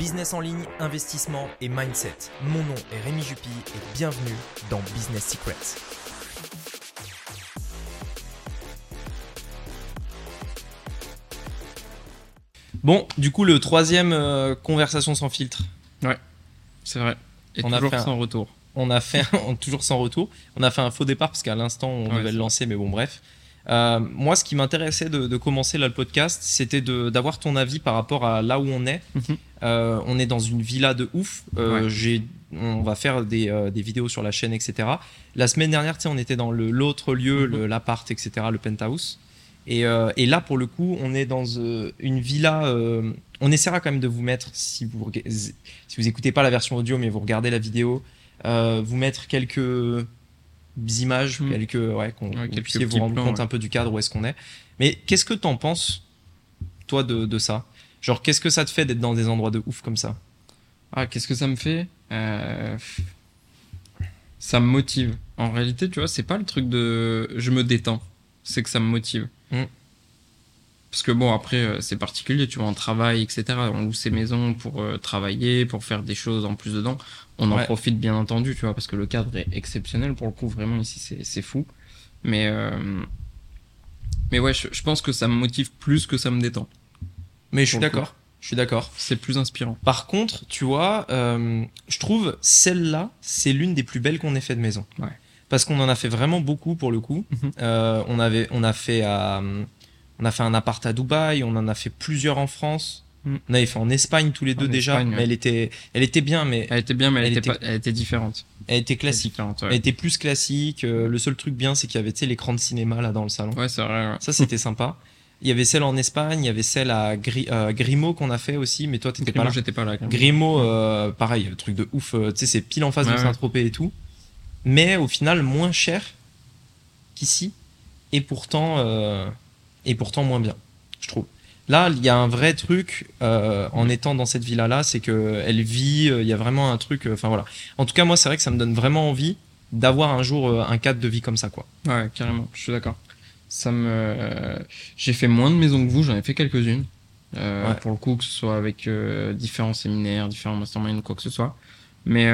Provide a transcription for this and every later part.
Business en ligne, investissement et mindset. Mon nom est Rémi Jupy et bienvenue dans Business Secrets. Bon, du coup, le troisième euh, conversation sans filtre. Ouais, c'est vrai. Et On a toujours fait un- sans retour. On a fait, un- toujours sans retour. On a fait un faux départ parce qu'à l'instant, on Ouais, devait le lancer, mais bon, bref. Euh, moi, ce qui m'intéressait de, de commencer là le podcast, c'était d'avoir ton avis par rapport à là où on est. Mhm. Euh, on est dans une villa de ouf. Euh, Ouais. on va faire des, des vidéos sur la chaîne, etc. La semaine dernière, on était dans l'autre lieu, Mhm. l'appart, etc., le penthouse. Et, et là, pour le coup, on est dans une villa. on essaiera quand même de vous mettre, si vous si vous écoutez pas la version audio, mais vous regardez la vidéo, vous mettre quelques images, Mm. quelques ouais, qu'on Ouais, vous quelques rendre plans, compte ouais. un peu du cadre où est-ce qu'on est. Mais qu'est-ce que t'en penses, toi, de, de ça? Genre, qu'est-ce que ça te fait d'être dans des endroits de ouf comme ça? Ah, qu'est-ce que ça me fait? Euh, Ça me motive. En réalité, tu vois, c'est pas le truc de je me détends. C'est que ça me motive. Mm. Parce que bon, après, euh, c'est particulier, tu vois, on travaille, etc. On loue ses maisons pour euh, travailler, pour faire des choses en plus dedans. On en Ouais. profite bien entendu, tu vois, parce que le cadre est exceptionnel. Pour le coup, vraiment, ici, c'est fou. Mais, euh, mais ouais, je, je pense que ça me motive plus que ça me détend. Mais je suis d'accord. Je suis d'accord. C'est plus inspirant. Par contre, tu vois, euh, je trouve celle-là, c'est l'une des plus belles qu'on ait fait de maison. Ouais. Parce qu'on en a fait vraiment beaucoup pour le coup. Mhm. On avait, on a fait à, on a fait un appart à Dubaï, on en a fait plusieurs en France. Mhm. On avait fait en Espagne tous les deux déjà, mais elle était, elle était bien, mais Elle était bien, mais elle, Elle était, était- pas- elle était différente. elle était classique. Elle ouais. était plus classique. Euh, le seul truc bien, c'est qu'il y avait l'écran de cinéma là dans le salon. Ouais, c'est vrai. ouais. Ça, c'était sympa. Il y avait celle en Espagne, il y avait celle à Gri- euh, Grimaud qu'on a fait aussi, mais toi, t'étais pas là. j'étais pas là. Grimaud, euh, pareil, truc de ouf. tu sais, c'est pile en face de. Saint-Tropez et tout. Mais au final, moins cher qu'ici. Et pourtant, et pourtant moins bien, je trouve. Là, il y a un vrai truc euh, en étant dans cette villa-là, c'est que elle vit. euh, Il y a vraiment un truc. euh, Enfin voilà. En tout cas, moi, c'est vrai que ça me donne vraiment envie d'avoir un jour euh, un cadre de vie comme ça, quoi. Ouais, carrément, je suis d'accord. Ça me. J'ai fait moins de maisons que vous, j'en ai fait quelques-unes. Ouais. Pour le coup, que ce soit avec différents séminaires, différents masterminds ou quoi que ce soit. Mais,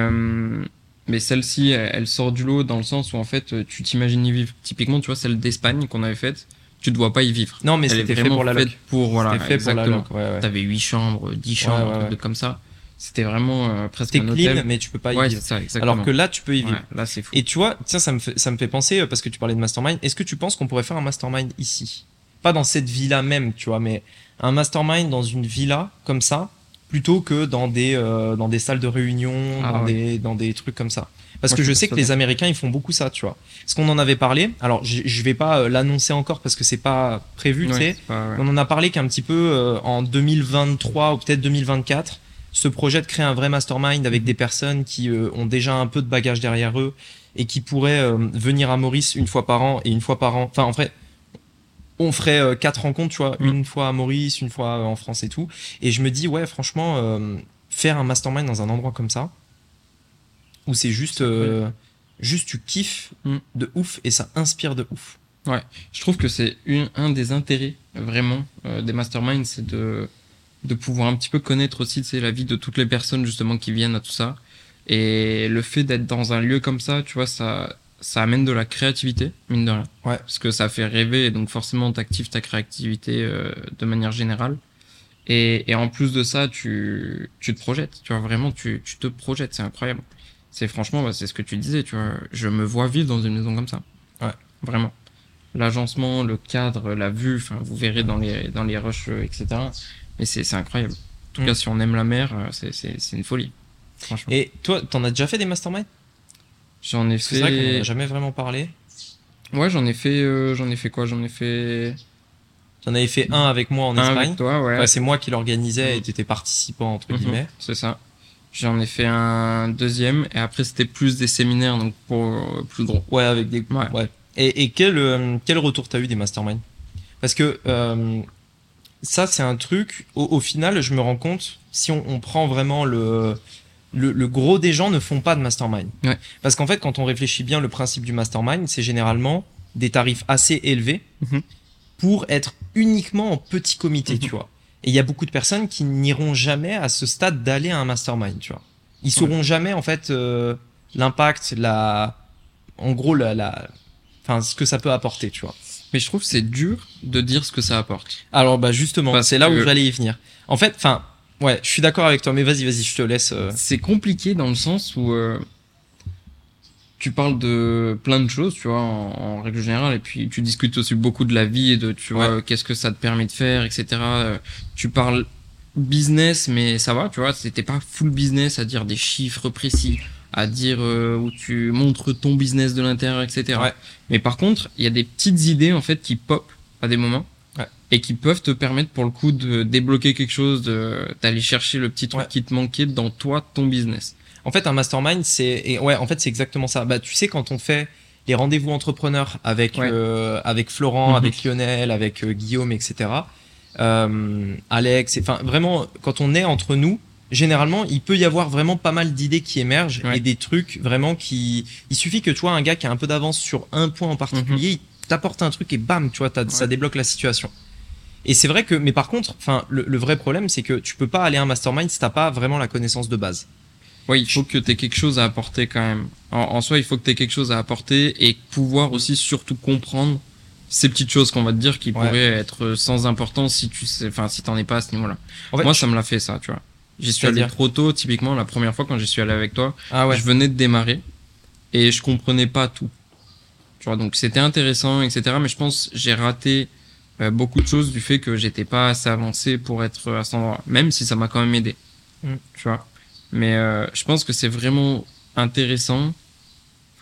mais celle-ci, elle, elle sort du lot dans le sens où en fait, tu t'imagines y vivre. Typiquement, tu vois, celle d'Espagne qu'on avait faite, tu ne dois pas y vivre. Non, mais c'était fait pour la loc. pour, voilà, C'était fait pour la exactement. loc. Ouais, ouais. T'avais 8 chambres, 10 Ouais, chambres, un truc comme ça. C'était vraiment euh, presque un clean, hôtel. mais tu peux pas y vivre. ça. Alors que là, tu peux y vivre. Là, c'est fou. Et tu vois, tiens, ça me fait, ça me fait penser, euh, parce que tu parlais de mastermind, est-ce que tu penses qu'on pourrait faire un mastermind ici? Pas dans cette villa même, tu vois, mais un mastermind dans une villa comme ça, plutôt que dans des, euh, dans des salles de réunion, Ah dans, ouais. des, dans des trucs comme ça. Parce Moi, que je sais que les. Américains, ils font beaucoup ça, tu vois. Parce qu'on en avait parlé, alors je, vais pas euh, l'annoncer encore parce que c'est pas prévu, tu sais. c'est pas- ouais. On en a parlé qu'un petit peu euh, en 2023 ou peut-être 2024, ce projet de créer un vrai mastermind avec des personnes qui euh, ont déjà un peu de bagage derrière eux et qui pourraient euh, venir à Maurice une fois par an et une fois par an. Enfin, en vrai, on ferait euh, quatre rencontres, tu vois, Mm. une fois à Maurice, une fois en France et tout. Et je me dis, ouais, franchement, euh, faire un mastermind dans un endroit comme ça, où c'est juste, euh, juste tu kiffes Mm. de ouf et ça inspire de ouf. Je trouve que c'est un des intérêts vraiment euh, des masterminds, c'est de, de pouvoir un petit peu connaître aussi sais, la vie de toutes les personnes justement qui viennent à tout ça. Et le fait d'être dans un lieu comme ça, tu vois, ça, ça amène de la créativité, mine de rien. Ouais. Parce que ça fait rêver et donc forcément t'actives ta créativité euh, de manière générale. Et, et en plus de ça, tu, tu te projettes, tu vois, vraiment, tu, tu te projettes, c'est incroyable. C'est franchement, bah, c'est ce que tu disais, tu vois, je me vois vivre dans une maison comme ça. Ouais. Vraiment l'agencement, le cadre, la vue, enfin vous verrez dans les dans les rushs, euh, etc. Mais c'est incroyable. En tout Mm. cas, si on aime la mer, euh, c'est une folie. Franchement. Et toi, t'en as déjà fait des masterminds? J'en ai C'est vrai qu'on en fait. a jamais vraiment parlé. Ouais, j'en ai fait. euh, j'en ai fait quoi? J'en ai fait J'en avais fait un avec moi en un Espagne. avec toi, ouais. Ouais, c'est moi qui l'organisais et Mhm. tu étais participant, entre Mhm, guillemets. C'est ça. J'en ai fait un deuxième et après c'était plus des séminaires donc pour euh, plus gros. Ouais, avec des. Ouais. Ouais. Et, et quel, euh, quel retour t'as eu des masterminds? Parce que euh, ça, c'est un truc, au, au final, je me rends compte, si on, on prend vraiment le, le, le gros des gens ne font pas de mastermind. Ouais. Parce qu'en fait, quand on réfléchit bien, le principe du mastermind, c'est généralement des tarifs assez élevés Mhm. pour être uniquement en petit comité, Mhm. tu vois. Et il y a beaucoup de personnes qui n'iront jamais à ce stade d'aller à un mastermind, tu vois. Ils sauront jamais en fait euh, l'impact, la, en gros la, la, enfin ce que ça peut apporter, tu vois. Mais je trouve que c'est dur de dire ce que ça apporte. Alors bah justement, c'est là où que- j'allais y venir. En fait, enfin, ouais, je suis d'accord avec toi, mais vas-y, vas-y, je te laisse. euh, C'est compliqué dans le sens où euh, tu parles de plein de choses, tu vois, en, en règle générale, et puis tu discutes aussi beaucoup de la vie et de, tu vois, qu'est-ce que ça te permet de faire, etc. Euh, Tu parles business, mais ça va, tu vois, c'était pas full business à dire des chiffres précis, à dire euh, où tu montres ton business de l'intérieur, etc. Ouais. Mais par contre, il y a des petites idées en fait qui pop à des moments. Ouais. Et qui peuvent te permettre pour le coup de débloquer quelque chose, d'aller chercher le petit truc qui te manquait dans toi, ton business. En fait, un mastermind, c'est ouais, en fait, c'est exactement ça. Bah, tu sais, quand on fait les rendez-vous entrepreneurs avec Ouais. euh, avec Florent, Mhm. avec Lionel, avec euh, Guillaume, etc. Euh, Alex, enfin vraiment, quand on est entre nous, généralement, il peut y avoir vraiment pas mal d'idées qui émergent Ouais. et des trucs vraiment qui. Il suffit que tu vois un gars qui a un peu d'avance sur un point en particulier, il t'apporte un truc et bam, tu vois, ça débloque la situation. Et c'est vrai que, mais par contre, enfin, le, le vrai problème, c'est que tu peux pas aller à un mastermind si t'as pas vraiment la connaissance de base. Oui, il faut que tu aies quelque chose à apporter quand même. En, en soi, il faut que tu aies quelque chose à apporter et pouvoir aussi surtout comprendre ces petites choses qu'on va te dire qui Ouais. pourraient être sans importance si tu sais, enfin, si t'en es pas à ce niveau-là. En fait, Moi, ça me l'a fait ça, tu vois. J'y suis allé C'est-à-dire trop tôt, typiquement, la première fois quand j'y suis allé avec toi, ah ouais. je venais de démarrer et je comprenais pas tout. Tu vois, donc c'était intéressant, etc. Mais je pense j'ai raté euh, beaucoup de choses du fait que j'étais pas assez avancé pour être à cet endroit, même si ça m'a quand même aidé. Mm. Tu vois. Mais euh, je pense que c'est vraiment intéressant.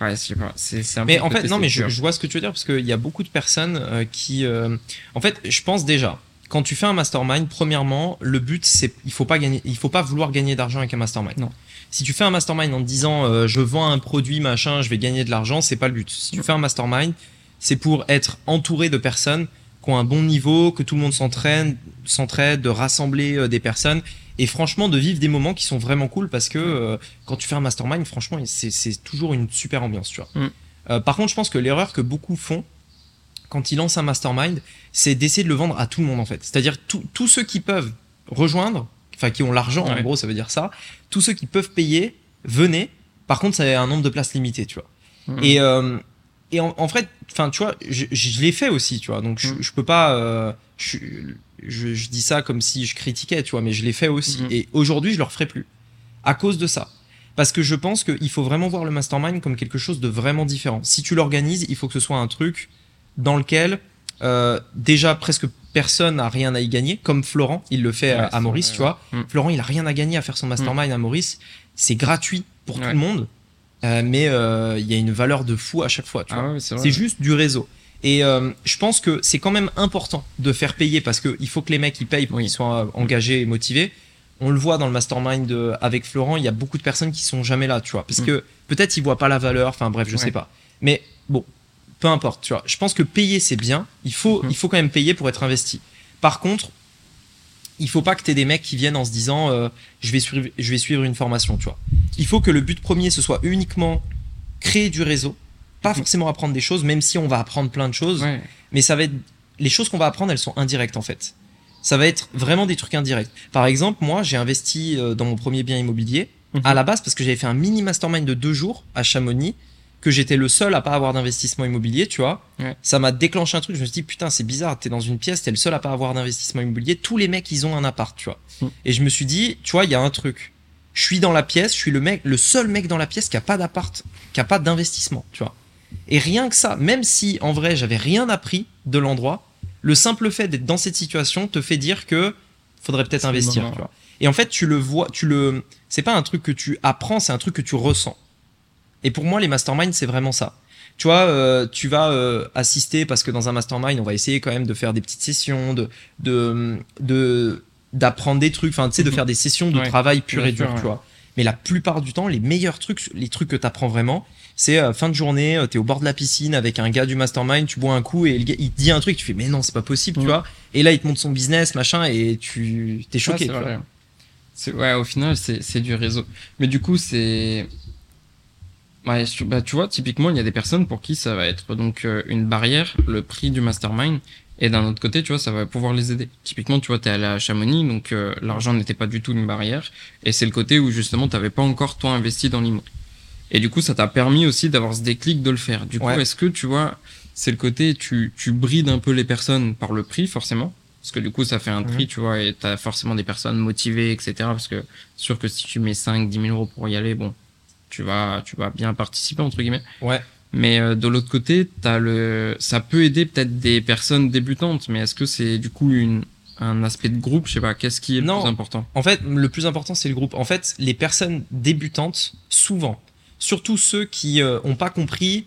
Ouais, je sais pas, c'est c'est un Mais en fait, non, mais je, vois ce que tu veux dire parce qu'il y a beaucoup de personnes euh, qui, euh, en fait, je pense déjà, quand tu fais un mastermind, premièrement, le but c'est, il faut pas gagner, il faut pas vouloir gagner d'argent avec un mastermind. Non. Si tu fais un mastermind en te disant, euh, je vends un produit machin, je vais gagner de l'argent, c'est pas le but. Si tu fais un mastermind, c'est pour être entouré de personnes qui ont un bon niveau, que tout le monde s'entraîne, s'entraide, de rassembler des personnes et franchement de vivre des moments qui sont vraiment cool parce que euh, quand tu fais un mastermind, franchement, c'est toujours une super ambiance, tu vois. Mm. Euh, par contre, je pense que l'erreur que beaucoup font quand ils lancent un mastermind, c'est d'essayer de le vendre à tout le monde en fait. C'est-à-dire tous ceux qui peuvent rejoindre, enfin qui ont l'argent en gros, ça veut dire ça. Tous ceux qui peuvent payer, venez. Par contre, ça a un nombre de places limité, tu vois. Mhm. Et euh, et en, en fait, enfin, tu vois, je, je l'ai fait aussi, tu vois. Donc je, Mm. je peux pas. euh, je, je, je dis ça comme si je critiquais, tu vois, mais je l'ai fait aussi. Mhm. Et aujourd'hui, je le referai plus à cause de ça. Parce que je pense qu'il faut vraiment voir le mastermind comme quelque chose de vraiment différent. Si tu l'organises, il faut que ce soit un truc dans lequel euh, déjà presque personne n'a rien à y gagner, comme Florent, il le fait à- Ouais, à, c'est Maurice, vrai, tu vois. Mm. Florent, il a rien à gagner à faire son mastermind à Maurice. C'est gratuit pour tout le monde, euh, mais euh, il y a une valeur de fou à chaque fois, tu vois. Ah vrai. C'est juste du réseau. Et euh, je pense que c'est quand même important de faire payer parce qu'il faut que les mecs ils payent pour Oui. qu'ils soient engagés et motivés. On le voit dans le mastermind euh, avec Florent, il y a beaucoup de personnes qui sont jamais là, tu vois, parce Mm. que peut-être ils voient pas la valeur. Enfin bref, je Ouais. sais pas. Mais bon, peu importe, tu vois. Je pense que payer c'est bien. Il faut, Mhm. il faut quand même payer pour être investi. Par contre, il faut pas que t'aies des mecs qui viennent en se disant euh, je vais suivre, je vais suivre une formation, tu vois. Il faut que le but premier ce soit uniquement créer du réseau, pas forcément apprendre des choses, même si on va apprendre plein de choses, Ouais. mais ça va être les choses qu'on va apprendre, elles sont indirectes en fait. Ça va être vraiment des trucs indirects. Par exemple, moi, j'ai investi euh, dans mon premier bien immobilier Mhm. à la base parce que j'avais fait un mini mastermind de deux jours à Chamonix, que j'étais le seul à pas avoir d'investissement immobilier, tu vois. Ouais. Ça m'a déclenché un truc. Je me suis dit putain, c'est bizarre. T'es dans une pièce, t'es le seul à pas avoir d'investissement immobilier. Tous les mecs, ils ont un appart, tu vois. Mhm. Et je me suis dit, tu vois, il y a un truc. Je suis dans la pièce, je suis le mec, le seul mec dans la pièce qui a pas d'appart, qui a pas d'investissement, tu vois. Et rien que ça, même si en vrai j'avais rien appris de l'endroit, le simple fait d'être dans cette situation te fait dire que faudrait peut-être investir, moment. tu vois. Et en fait, tu le vois, tu le, c'est pas un truc que tu apprends, c'est un truc que tu ressens. Et pour moi, les masterminds, c'est vraiment ça. Tu vois, euh, tu vas euh, assister parce que dans un mastermind, on va essayer quand même de faire des petites sessions, de, de, de d'apprendre des trucs, enfin, tu sais, de Mhm. faire des sessions de Ouais, travail pur et dur, tu vois. Mais la plupart du temps, les meilleurs trucs, les trucs que tu apprends vraiment, c'est euh, fin de journée, tu t'es au bord de la piscine avec un gars du mastermind, tu bois un coup et le gars, il te dit un truc, tu fais mais non, c'est pas possible, tu Mhm. vois. Et là, il te montre son business, machin, et tu t'es choqué. Tu vois. vrai. C'est- Ouais, au final, c'est du réseau. Mais du coup, c'est. Ouais, bah, tu vois, typiquement, il y a des personnes pour qui ça va être donc euh, une barrière, le prix du mastermind, Et d'un autre côté, tu vois, ça va pouvoir les aider. Typiquement, tu vois, t'es allé à Chamonix, donc euh, l'argent n'était pas du tout une barrière. Et c'est le côté où justement, t'avais pas encore toi investi dans l'immo. Et du coup, ça t'a permis aussi d'avoir ce déclic de le faire. Du coup, Ouais. est-ce que tu vois, c'est le côté, tu, tu brides un peu les personnes par le prix, forcément? Parce que du coup, ça fait un tri, Mhm. tu vois, et t'as forcément des personnes motivées, etc. Parce que sûr que si tu mets 5, 10 000 euros pour y aller, bon, tu vas, tu vas bien participer, entre guillemets. Ouais. Mais euh, de l'autre côté, t'as le, ça peut aider peut-être des personnes débutantes, mais est-ce que c'est du coup une, un aspect de groupe, je sais pas, qu'est-ce qui est Non. le plus important? En fait, le plus important, c'est le groupe. En fait, les personnes débutantes, souvent, surtout ceux qui n'ont pas compris,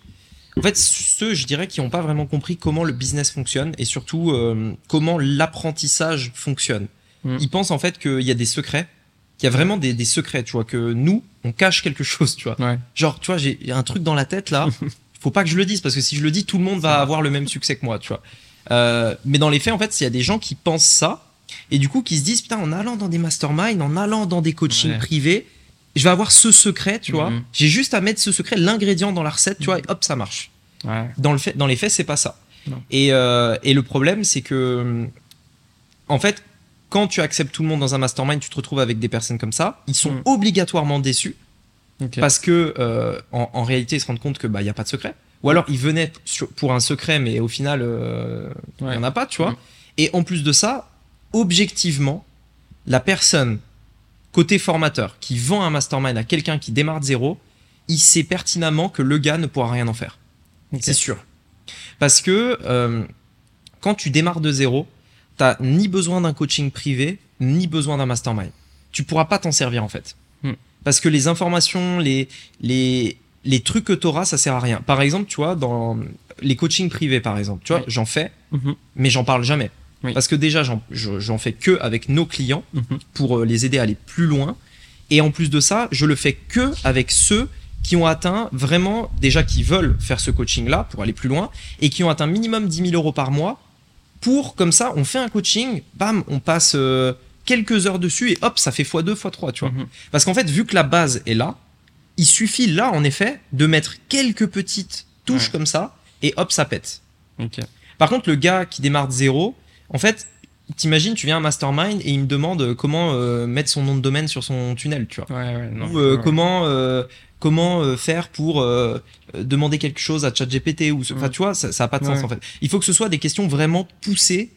en fait, ceux, je dirais, qui n'ont pas vraiment compris comment le business fonctionne et surtout euh, comment l'apprentissage fonctionne. Mm. Ils pensent en fait qu'il y a des secrets, qu'il y a vraiment des, des secrets, tu vois, que nous, on cache quelque chose, tu vois. Ouais. Genre, tu vois, j'ai un truc dans la tête là. Faut pas que je le dise parce que si je le dis, tout le monde va avoir le même succès que moi, tu vois. Euh, mais dans les faits, en fait, il y a des gens qui pensent ça et du coup qui se disent putain, en allant dans des masterminds, en allant dans des coachings Ouais. privés, je vais avoir ce secret, tu vois. Mhm. J'ai juste à mettre ce secret, l'ingrédient dans la recette, tu vois, et hop, ça marche. Ouais. Dans, le fait, dans les faits, c'est pas ça. Et, euh, et le problème, c'est que, en fait, quand tu acceptes tout le monde dans un mastermind, tu te retrouves avec des personnes comme ça. Ils sont Mm. obligatoirement déçus parce que euh, en, en réalité ils se rendent compte que bah y a pas de secret ou alors ils venaient sur- pour un secret mais au final euh, il Ouais. y en a pas tu vois Mhm. et en plus de ça objectivement la personne côté formateur qui vend un mastermind à quelqu'un qui démarre de zéro il sait pertinemment que le gars ne pourra rien en faire. C'est sûr. Parce que euh, quand tu démarres de zéro t'as ni besoin d'un coaching privé ni besoin d'un mastermind. Tu pourras pas t'en servir en fait. Hmm. parce que les informations les les les trucs que t'auras ça sert à rien. Par exemple tu vois dans les coachings privés par exemple tu vois Oui. j'en fais Mhm. mais j'en parle jamais Oui. parce que déjà j'en je- j'en fais que avec nos clients Mhm. pour euh, les aider à aller plus loin et en plus de ça je le fais que avec ceux qui ont atteint vraiment déjà qui veulent faire ce coaching là pour aller plus loin et qui ont atteint minimum 10 000 euros par mois pour comme ça on fait un coaching bam on passe euh, quelques heures dessus et hop ça fait x2 x3 tu vois Mhm. parce qu'en fait, vu que la base est là, il suffit là, en effet, de mettre quelques petites touches Ouais. comme ça, et hop, ça pète. Par contre, le gars qui démarre de zéro, en fait, t'imagines, tu viens à un mastermind et il me demande euh, comment euh, mettre son nom de domaine sur son tunnel, tu vois. Ouais, ouais, non. ou euh, ouais. comment euh, comment faire pour demander quelque chose à ChatGPT ou enfin Mm. tu vois ça, ça a pas de sens en fait il faut que ce soit des questions vraiment poussées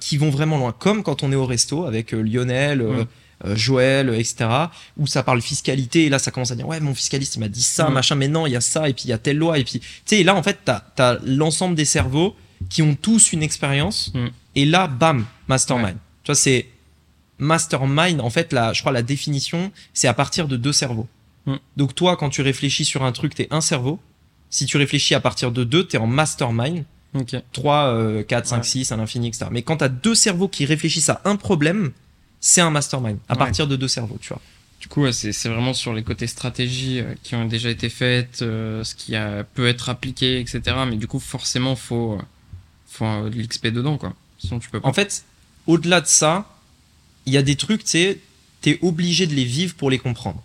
qui vont vraiment loin comme quand on est au resto avec Lionel Mm. Joël etc où ça parle fiscalité et là ça commence à dire ouais mon fiscaliste il m'a dit ça Mm. machin mais non il y a ça et puis il y a telle loi et puis tu sais là en fait t'as as, l'ensemble des cerveaux qui ont tous une expérience Mm. et là bam mastermind Ouais. tu vois c'est mastermind en fait la je crois la définition c'est à partir de deux cerveaux Mm. donc toi quand tu réfléchis sur un truc t'es un cerveau si tu réfléchis à partir de deux t'es en mastermind Ok. 3 euh, 4 5 Ouais. 6 à l'infini etc mais quand t'as deux cerveaux qui réfléchissent à un problème c'est un mastermind à Ouais. partir de deux cerveaux tu vois Du coup, c'est vraiment sur les côtés stratégies euh, qui ont déjà été faites, euh, ce qui a, peut être appliqué, etc. Mais du coup, forcément, faut, euh, faut de l'XP dedans, quoi. Sinon, tu peux pas. en fait au-delà de ça il y a des trucs tu sais t'es obligé de les vivre pour les comprendre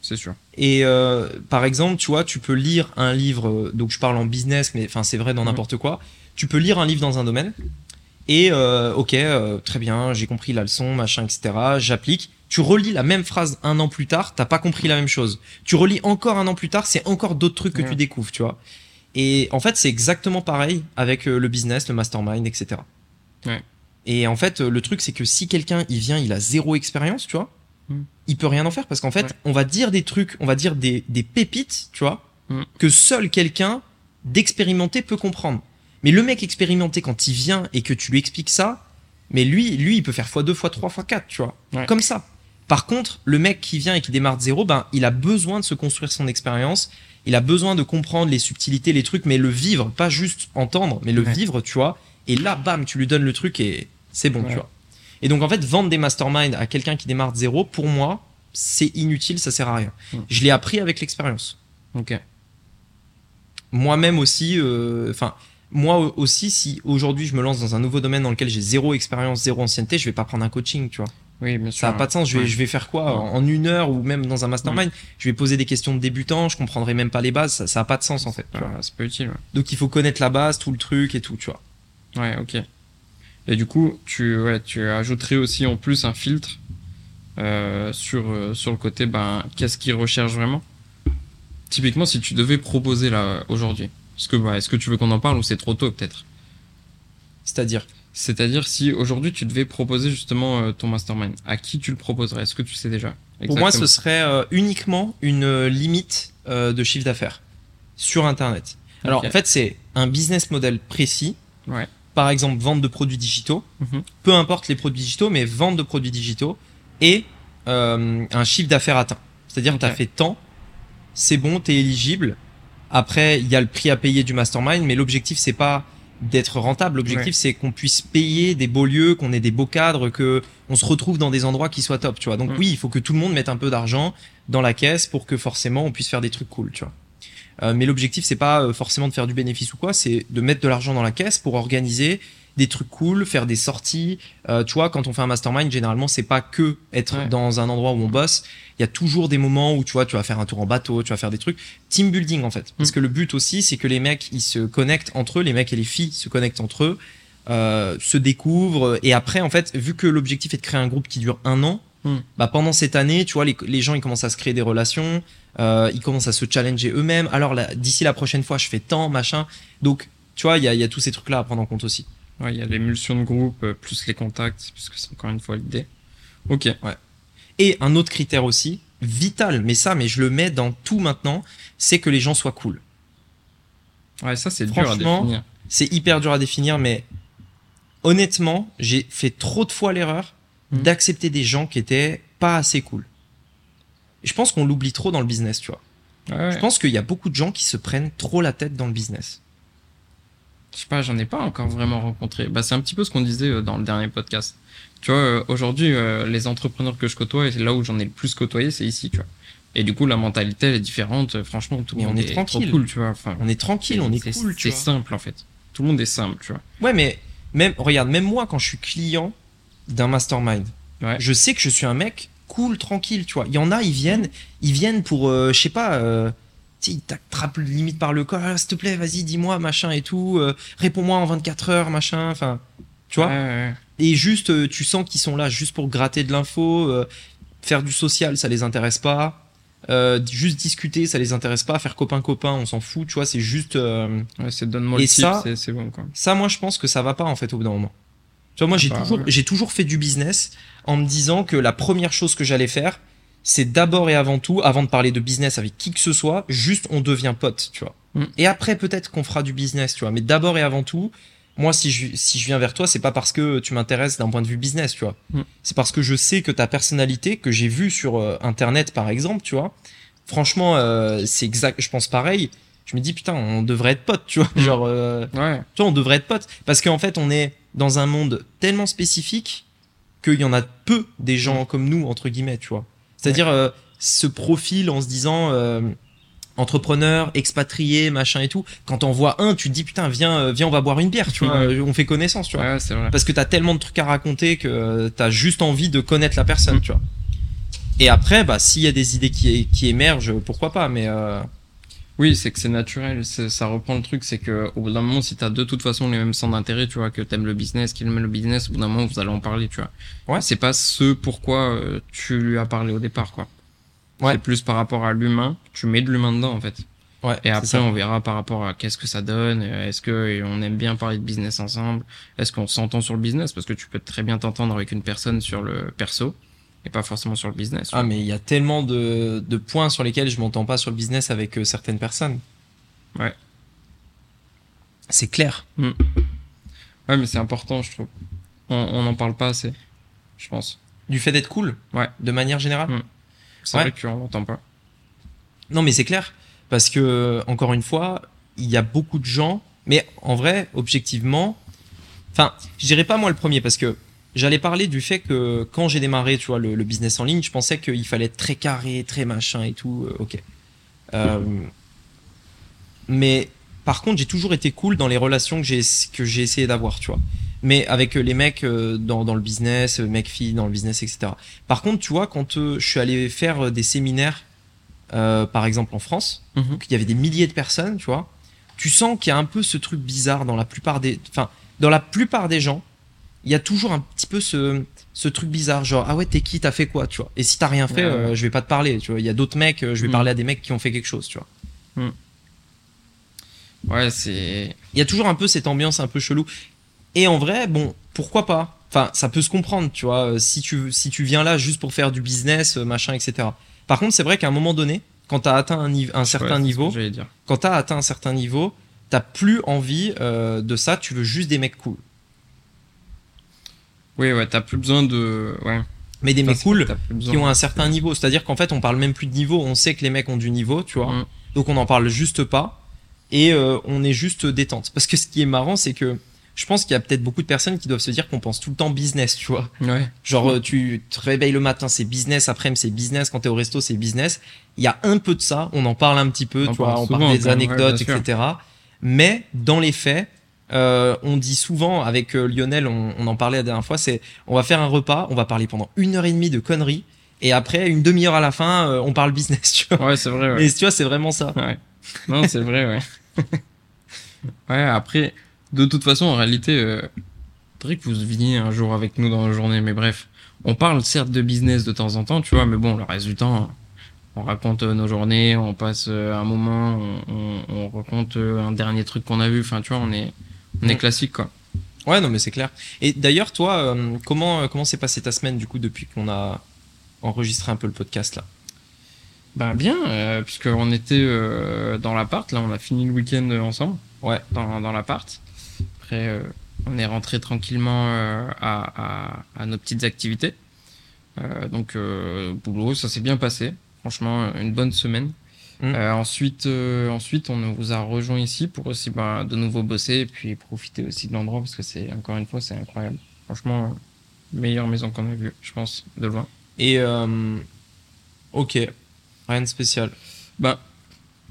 C'est sûr. Et euh, par exemple, tu vois, tu peux lire un livre, euh, donc je parle en business, mais enfin c'est vrai dans Mhm. n'importe quoi. Tu peux lire un livre dans un domaine et euh, ok, euh, très bien, j'ai compris la leçon, machin, etc. J'applique. Tu relis la même phrase un an plus tard, t'as pas compris la même chose. Tu relis encore un an plus tard, c'est encore d'autres trucs que Ouais. tu découvres, tu vois. Et en fait, c'est exactement pareil avec euh, le business, le mastermind, etc. Ouais. Et en fait, euh, le truc, c'est que si quelqu'un il vient, il a zéro expérience, tu vois, Mm. il peut rien en faire parce qu'en fait, Ouais. on va dire des trucs, on va dire des, des pépites, tu vois, Mm. que seul quelqu'un d'expérimenté peut comprendre. Mais le mec expérimenté, quand il vient et que tu lui expliques ça, mais lui, lui, il peut faire x2, x3, x4, tu vois, Ouais. comme ça. Par contre, le mec qui vient et qui démarre de zéro, ben, il a besoin de se construire son expérience. Il a besoin de comprendre les subtilités, les trucs, mais le vivre, pas juste entendre, mais le Ouais. vivre, tu vois. Et là, bam, tu lui donnes le truc et c'est bon, Ouais. tu vois. Et donc, en fait, vendre des masterminds à quelqu'un qui démarre de zéro, pour moi, c'est inutile, ça sert à rien. Mm. Je l'ai appris avec l'expérience. Ok. Moi-même aussi, euh, enfin, moi au- aussi, si aujourd'hui je me lance dans un nouveau domaine dans lequel j'ai zéro expérience, zéro ancienneté, je vais pas prendre un coaching, tu vois. Oui, bien sûr. Ça a pas de sens. Je vais, Ouais. je vais faire quoi en une heure ou même dans un mastermind Je vais poser des questions de débutant, je comprendrai même pas les bases. Ça, ça a pas de sens en fait. c'est pas utile. ouais. Donc il faut connaître la base, tout le truc et tout, tu vois. Ouais, ok. Et du coup, tu, ouais, tu ajouterais aussi en plus un filtre euh, sur, euh, sur le côté, ben, qu'est-ce qu'ils recherchent vraiment? Typiquement, si tu devais proposer là aujourd'hui, est-ce que, bah, est-ce que tu veux qu'on en parle ou c'est trop tôt peut-être? C'est-à-dire? C'est-à-dire si aujourd'hui tu devais proposer justement euh, ton mastermind, à qui tu le proposerais? Est-ce que tu sais déjà? Pour moi, ce serait euh, uniquement une euh, limite de chiffre d'affaires sur Internet. Alors, en fait, c'est un business model précis. Ouais. Par exemple, vente de produits digitaux. Mhm. Peu importe les produits digitaux, mais vente de produits digitaux et euh, un chiffre d'affaires atteint. C'est-à-dire que tu as fait tant, c'est bon, tu es éligible. Après, il y a le prix à payer du mastermind, mais l'objectif, c'est pas d'être rentable. L'objectif, Ouais. c'est qu'on puisse payer des beaux lieux, qu'on ait des beaux cadres, que on se retrouve dans des endroits qui soient top, tu vois. Donc Mm. oui, il faut que tout le monde mette un peu d'argent dans la caisse pour que forcément on puisse faire des trucs cool, tu vois. Euh, mais l'objectif, c'est pas euh, forcément de faire du bénéfice ou quoi, c'est de mettre de l'argent dans la caisse pour organiser des trucs cool, faire des sorties. Euh, tu vois, quand on fait un mastermind, généralement, c'est pas que être Ouais. dans un endroit où on bosse. Il y a toujours des moments où tu vois, tu vas faire un tour en bateau, tu vas faire des trucs. Team building en fait. Parce Mm. que le but aussi, c'est que les mecs, ils se connectent entre eux, les mecs et les filles se connectent entre eux, euh, se découvrent. Et après, en fait, vu que l'objectif est de créer un groupe qui dure un an, Mm. bah pendant cette année, tu vois, les, les gens ils commencent à se créer des relations, euh, ils commencent à se challenger eux-mêmes. Alors d'ici la prochaine fois, je fais tant, machin. Donc, tu vois, il y a, il y a tous ces trucs-là à prendre en compte aussi. Ouais, il y a l'émulsion de groupe euh, plus les contacts, puisque c'est encore une fois l'idée. Ok. Et un autre critère aussi, vital, mais ça, mais je le mets dans tout maintenant, c'est que les gens soient cool. Ouais, ça c'est dur à définir. C'est hyper dur à définir, mais honnêtement, j'ai fait trop de fois l'erreur Mhm. d'accepter des gens qui étaient pas assez cool. Je pense qu'on l'oublie trop dans le business, tu vois. Ouais, Je pense qu'il y a beaucoup de gens qui se prennent trop la tête dans le business. Je sais pas, j'en ai pas encore vraiment rencontré. Bah, c'est un petit peu ce qu'on disait euh, dans le dernier podcast. Tu vois, euh, aujourd'hui, euh, les entrepreneurs que je côtoie, et c'est là où j'en ai le plus côtoyé, c'est ici, tu vois. Et du coup, la mentalité, elle est différente. Franchement, tout le on monde est trop tranquille. cool, tu vois. Enfin, On est tranquille, on est c'est- cool, tu C'est simple, en fait. Tout le monde est simple, tu vois. Ouais, mais même, regarde, même moi, quand je suis client d'un mastermind, Ouais. je sais que je suis un mec cool, tranquille, tu vois. Il y en a, ils viennent, ils viennent pour, euh, je sais pas, euh, ils t'attrapent limite par le corps, Ah, s'il te plaît, vas-y, dis-moi, machin et tout, euh, réponds-moi en 24 heures, machin, enfin, tu vois. Ouais, ouais. Et juste, euh, tu sens qu'ils sont là juste pour gratter de l'info, euh, faire du social, ça les intéresse pas. Juste discuter, ça les intéresse pas. Faire copain-copain, on s'en fout, tu vois, c'est juste. Ouais, c'est donne-moi le tip, ça- c'est- bon, quoi. ça, moi, je pense que ça va pas en fait au bout d'un moment. Tu vois, moi, j'ai bah, toujours, ouais. j'ai toujours fait du business en me disant que la première chose que j'allais faire, c'est d'abord et avant tout, avant de parler de business avec qui que ce soit, juste on devient pote, tu vois. Mm. Et après, peut-être qu'on fera du business, tu vois. Mais d'abord et avant tout, moi, si je, si je viens vers toi, c'est pas parce que tu m'intéresses d'un point de vue business, tu vois. Mm. C'est parce que je sais que ta personnalité, que j'ai vue sur euh, Internet, par exemple, tu vois. Franchement, euh, c'est exact, je pense pareil. Je me dis, putain, on devrait être potes, tu vois. Mm. Genre, euh, Ouais. tu vois, on devrait être potes. Parce qu'en fait, on est dans un monde tellement spécifique qu'il y en a peu des gens comme nous, entre guillemets, tu vois. C'est-à-dire, euh, ce profil en se disant euh, entrepreneur, expatrié, machin et tout. Quand on voit un, tu te dis, putain, viens, euh, viens, on va boire une bière, tu vois. Ouais. On fait connaissance, tu vois. Ouais, c'est vrai. Parce que t'as tellement de trucs à raconter que t'as juste envie de connaître la personne, tu vois. Et après, bah, s'il y a des idées qui, qui émergent, pourquoi pas, mais euh, Oui, c'est que c'est naturel, ça reprend le truc, c'est que au bout d'un moment, si t'as de toute façon les mêmes centres d'intérêt, tu vois, que t'aimes le business, qu'il aime le business, au bout d'un moment, vous allez en parler, tu vois. Ouais. C'est pas ce pourquoi euh, tu lui as parlé au départ, quoi. Ouais. C'est plus par rapport à l'humain, tu mets de l'humain dedans, en fait. ouais. Et après, on verra par rapport à qu'est-ce que ça donne, est-ce que on aime bien parler de business ensemble, est-ce qu'on s'entend sur le business, parce que tu peux très bien t'entendre avec une personne sur le perso, et pas forcément sur le business. Ah, mais il y a tellement de, de points sur lesquels je m'entends pas sur le business avec euh, certaines personnes. Ouais. C'est clair. Ouais, mais c'est important, je trouve. On on n'en parle pas assez, je pense. Du fait d'être cool. Ouais. De manière générale. Mm. C'est Ouais. vrai qu'on l'entend pas. Non, mais c'est clair. Parce que, encore une fois, il y a beaucoup de gens. Mais en vrai, objectivement. Enfin, je dirais pas moi le premier parce que j'allais parler du fait que quand j'ai démarré, tu vois, le, le business en ligne, je pensais qu'il fallait être très carré, très machin et tout. euh, ok. Euh, mais par contre, j'ai toujours été cool dans les relations que j'ai que j'ai essayé d'avoir, tu vois. Mais avec euh, les mecs dans, dans le business, mecs filles dans le business, etc. Par contre, tu vois, quand je suis allé faire des séminaires, euh, par exemple en France, Mhm. donc il y avait des milliers de personnes, tu vois, tu sens qu'il y a un peu ce truc bizarre dans la plupart des. Enfin, dans la plupart des gens, il y a toujours un petit peu ce, ce truc bizarre, genre ah ouais t'es qui, t'as fait quoi, tu vois. Et si t'as rien fait, Ouais, ouais. euh, je vais pas te parler, tu vois. Il y a d'autres mecs, euh, je vais Mm. parler à des mecs qui ont fait quelque chose, tu vois. Ouais, c'est. Il y a toujours un peu cette ambiance un peu chelou. Et en vrai, bon, pourquoi pas? Enfin, ça peut se comprendre, tu vois. euh, Si tu, si tu viens là juste pour faire du business, machin, etc. Par contre, c'est vrai qu'à un moment donné, quand t'as atteint un, certain niveau, dire. quand t'as atteint un certain niveau, t'as plus envie euh, de ça, tu veux juste des mecs cool. Oui, ouais, t'as plus besoin de. Ouais. Mais des mecs cool qui ont un certain niveau. C'est-à-dire qu'en fait, on parle même plus de niveau, on sait que les mecs ont du niveau, tu vois. Mm. Donc on n'en parle juste pas. Et euh, on est juste détente. Parce que ce qui est marrant, c'est que je pense qu'il y a peut-être beaucoup de personnes qui doivent se dire qu'on pense tout le temps business, tu vois. Ouais. Genre, euh, tu te réveilles le matin, c'est business, après-midi, c'est business, quand t'es au resto, c'est business. Il y a un peu de ça, on en parle un petit peu, On tu vois, on parle des ouais, anecdotes, etc. Mais dans les faits, euh, on dit souvent, avec euh, Lionel, on, on en parlait la dernière fois, c'est on va faire un repas, on va parler pendant une heure et demie de conneries, et après, une demi-heure à la fin, euh, on parle business, tu vois. Ouais, c'est vrai, ouais. Et tu vois, c'est vraiment ça. Ouais. Non, c'est vrai, ouais. ouais, après, de toute façon, en réalité, euh, faudrait que vous veniez un jour avec nous dans la journée, mais bref. On parle certes de business de temps en temps, tu vois, mais bon, le reste du temps, on raconte nos journées, on passe un moment, on, on, on raconte un dernier truc qu'on a vu, enfin, tu vois, on est, on est classique, quoi. Ouais, non, mais c'est clair. Et d'ailleurs, toi, euh, comment euh, comment s'est passée ta semaine, du coup, depuis qu'on a enregistré un peu le podcast, là? Bah, bien, euh, puisqu'on était euh, dans l'appart, là, on a fini le week-end ensemble. Ouais. dans, dans l'appart. Après, euh, on est rentré tranquillement euh, à, à, à nos petites activités. Euh, donc, euh, boulot, ça s'est bien passé. Franchement, une bonne semaine. Mm. Euh, ensuite, euh, ensuite, on vous a rejoint ici pour aussi bah, de nouveau bosser et puis profiter aussi de l'endroit parce que c'est encore une fois c'est incroyable. Franchement, meilleure maison qu'on a vue, je pense, de loin. Et euh, ok, rien de spécial. Bah,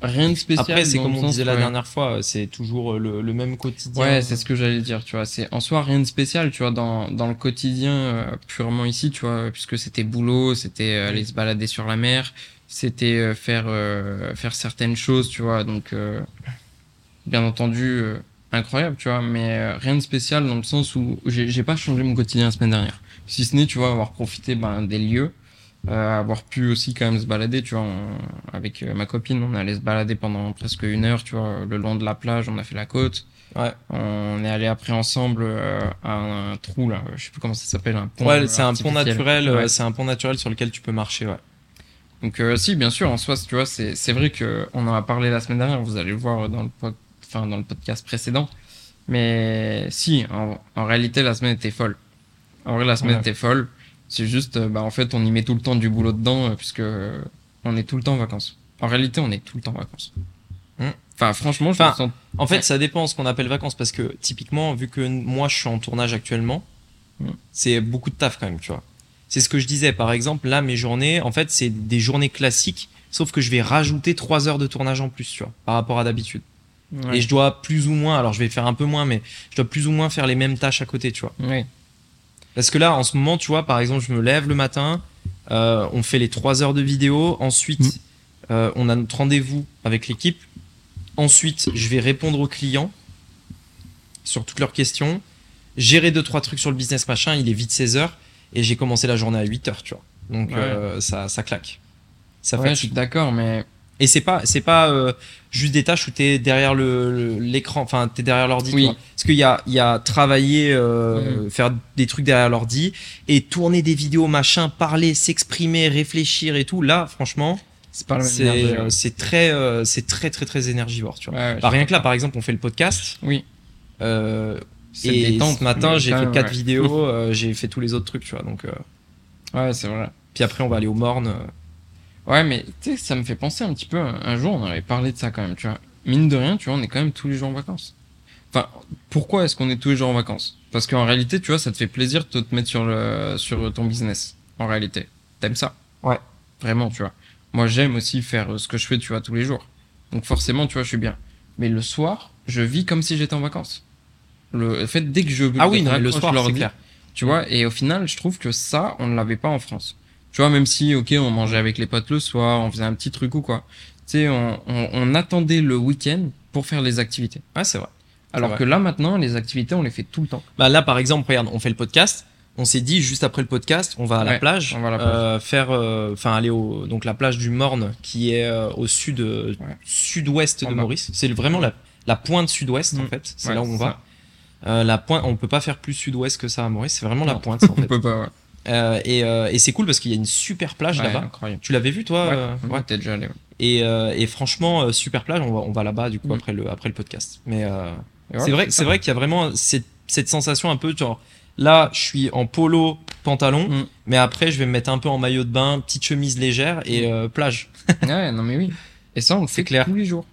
rien de spécial. Après, c'est comme on disait la ouais. dernière fois, c'est toujours le, le même quotidien. Ouais, c'est ce que j'allais dire, tu vois. C'est en soi rien de spécial, tu vois, dans, dans le quotidien euh, purement ici, tu vois, puisque c'était boulot, c'était euh, aller se balader sur la mer, c'était euh, faire euh, faire certaines choses, tu vois. Donc, euh, bien entendu, euh, incroyable, tu vois, mais rien de spécial dans le sens où j'ai pas changé mon quotidien la semaine dernière. Si ce n'est, tu vois, avoir profité ben, des lieux, euh, avoir pu aussi quand même se balader, tu vois, on- avec ma copine, on allait se balader pendant presque une heure, tu vois, le long de la plage, on a fait la côte. Ouais. On est allé après ensemble euh, à un, trou là, je sais plus comment ça s'appelle, un pont. Ouais, c'est un pont naturel, Ouais. c'est un pont naturel sur lequel tu peux marcher, ouais. Donc euh, si, bien sûr, en soi, tu vois, c'est c'est vrai que on en a parlé la semaine dernière. Vous allez le voir dans le pod- enfin dans le podcast précédent. Mais si, en, en réalité, la semaine était folle. En vrai, la semaine Ouais. était folle. C'est juste, euh, bah en fait, on y met tout le temps du boulot dedans euh, puisque on est tout le temps en vacances. En réalité, on est tout le temps en vacances. Hmm. Enfin, franchement, je Enfin, me sens. En fait, Ouais. ça dépend ce qu'on appelle vacances parce que typiquement, vu que moi je suis en tournage actuellement, Mm. c'est beaucoup de taf quand même, tu vois. C'est ce que je disais, par exemple, là, mes journées, en fait, c'est des journées classiques, sauf que je vais rajouter trois heures de tournage en plus, tu vois, par rapport à d'habitude. Ouais. Et je dois plus ou moins, alors je vais faire un peu moins, mais je dois plus ou moins faire les mêmes tâches à côté, tu vois. Ouais. Parce que là, en ce moment, tu vois, par exemple, je me lève le matin, euh, on fait les trois heures de vidéo, ensuite, Mm. euh, on a notre rendez-vous avec l'équipe, ensuite, je vais répondre aux clients sur toutes leurs questions, gérer deux, trois trucs sur le business machin, il est vite 16 heures, et j'ai commencé la journée à 8 heures, tu vois. Donc, Ouais. euh, ça, ça claque. Ça Ouais, je suis d'accord, mais Et c'est pas, c'est pas euh, juste des tâches où t'es derrière le l'écran, enfin t'es derrière l'ordi. Oui. Parce qu'il y a, il y a travailler, euh, faire des trucs derrière l'ordi et tourner des vidéos, machin, parler, s'exprimer, réfléchir et tout. Là, franchement, c'est pas très, euh, c'est très très très énergivore, tu vois. Ouais, Bah, rien que là, par exemple, on fait le podcast. Oui. C'est et détente, ce matin, j'ai fait quatre ouais. vidéos, euh, j'ai fait tous les autres trucs, tu vois. Donc, euh, Ouais, c'est vrai. puis après, on va aller au morne. euh. Ouais, mais tu sais, ça me fait penser un petit peu. Un jour, on avait parlé de ça quand même, tu vois. Mine de rien, tu vois, on est quand même tous les jours en vacances. Enfin, pourquoi est-ce qu'on est tous les jours en vacances? Parce qu'en réalité, tu vois, ça te fait plaisir de te mettre sur le sur ton business. En réalité, t'aimes ça? Ouais. Vraiment, tu vois. Moi, j'aime aussi faire ce que je fais, tu vois, tous les jours. Donc forcément, tu vois, je suis bien. Mais le soir, je vis comme si j'étais en vacances. Le fait dès que je Ah oui, non, le soir, l'ordi, clair. tu vois, et au final, je trouve que ça, on ne l'avait pas en France. Tu vois, même si, ok, on mangeait avec les potes le soir, on faisait un petit truc ou quoi. Tu sais, on, on, on attendait le week-end pour faire les activités. Ouais, c'est vrai. Alors que là, maintenant, les activités, on les fait tout le temps. Bah là, par exemple, regarde, on fait le podcast. On s'est dit juste après le podcast, on va à la Ouais, plage, on va à la plage. euh, faire, euh, enfin aller au donc la plage du Morne qui est euh, au sud, Ouais. sud-ouest de. Maurice. C'est vraiment la, la pointe sud-ouest en Mm. fait. C'est Ouais, là où on va. Euh, la pointe, on peut pas faire plus sud-ouest que ça à Maurice. C'est vraiment la pointe en On fait. peut pas, ouais. Euh, et euh, et c'est cool parce qu'il y a une super plage Ouais, là-bas. Tu l'avais vu toi Ouais, euh, ouais. était déjà allé. Et, et franchement, super plage. On va, on va là-bas du coup Mm. après le après le podcast. Mais c'est vrai, c'est vrai qu'il y a vraiment cette, cette sensation un peu genre là, je suis en polo, pantalon, Mm. mais après je vais me mettre un peu en maillot de bain, petite chemise légère et euh, plage. Ouais, non mais oui. Et ça, on le C'est fait clair. tous les jours.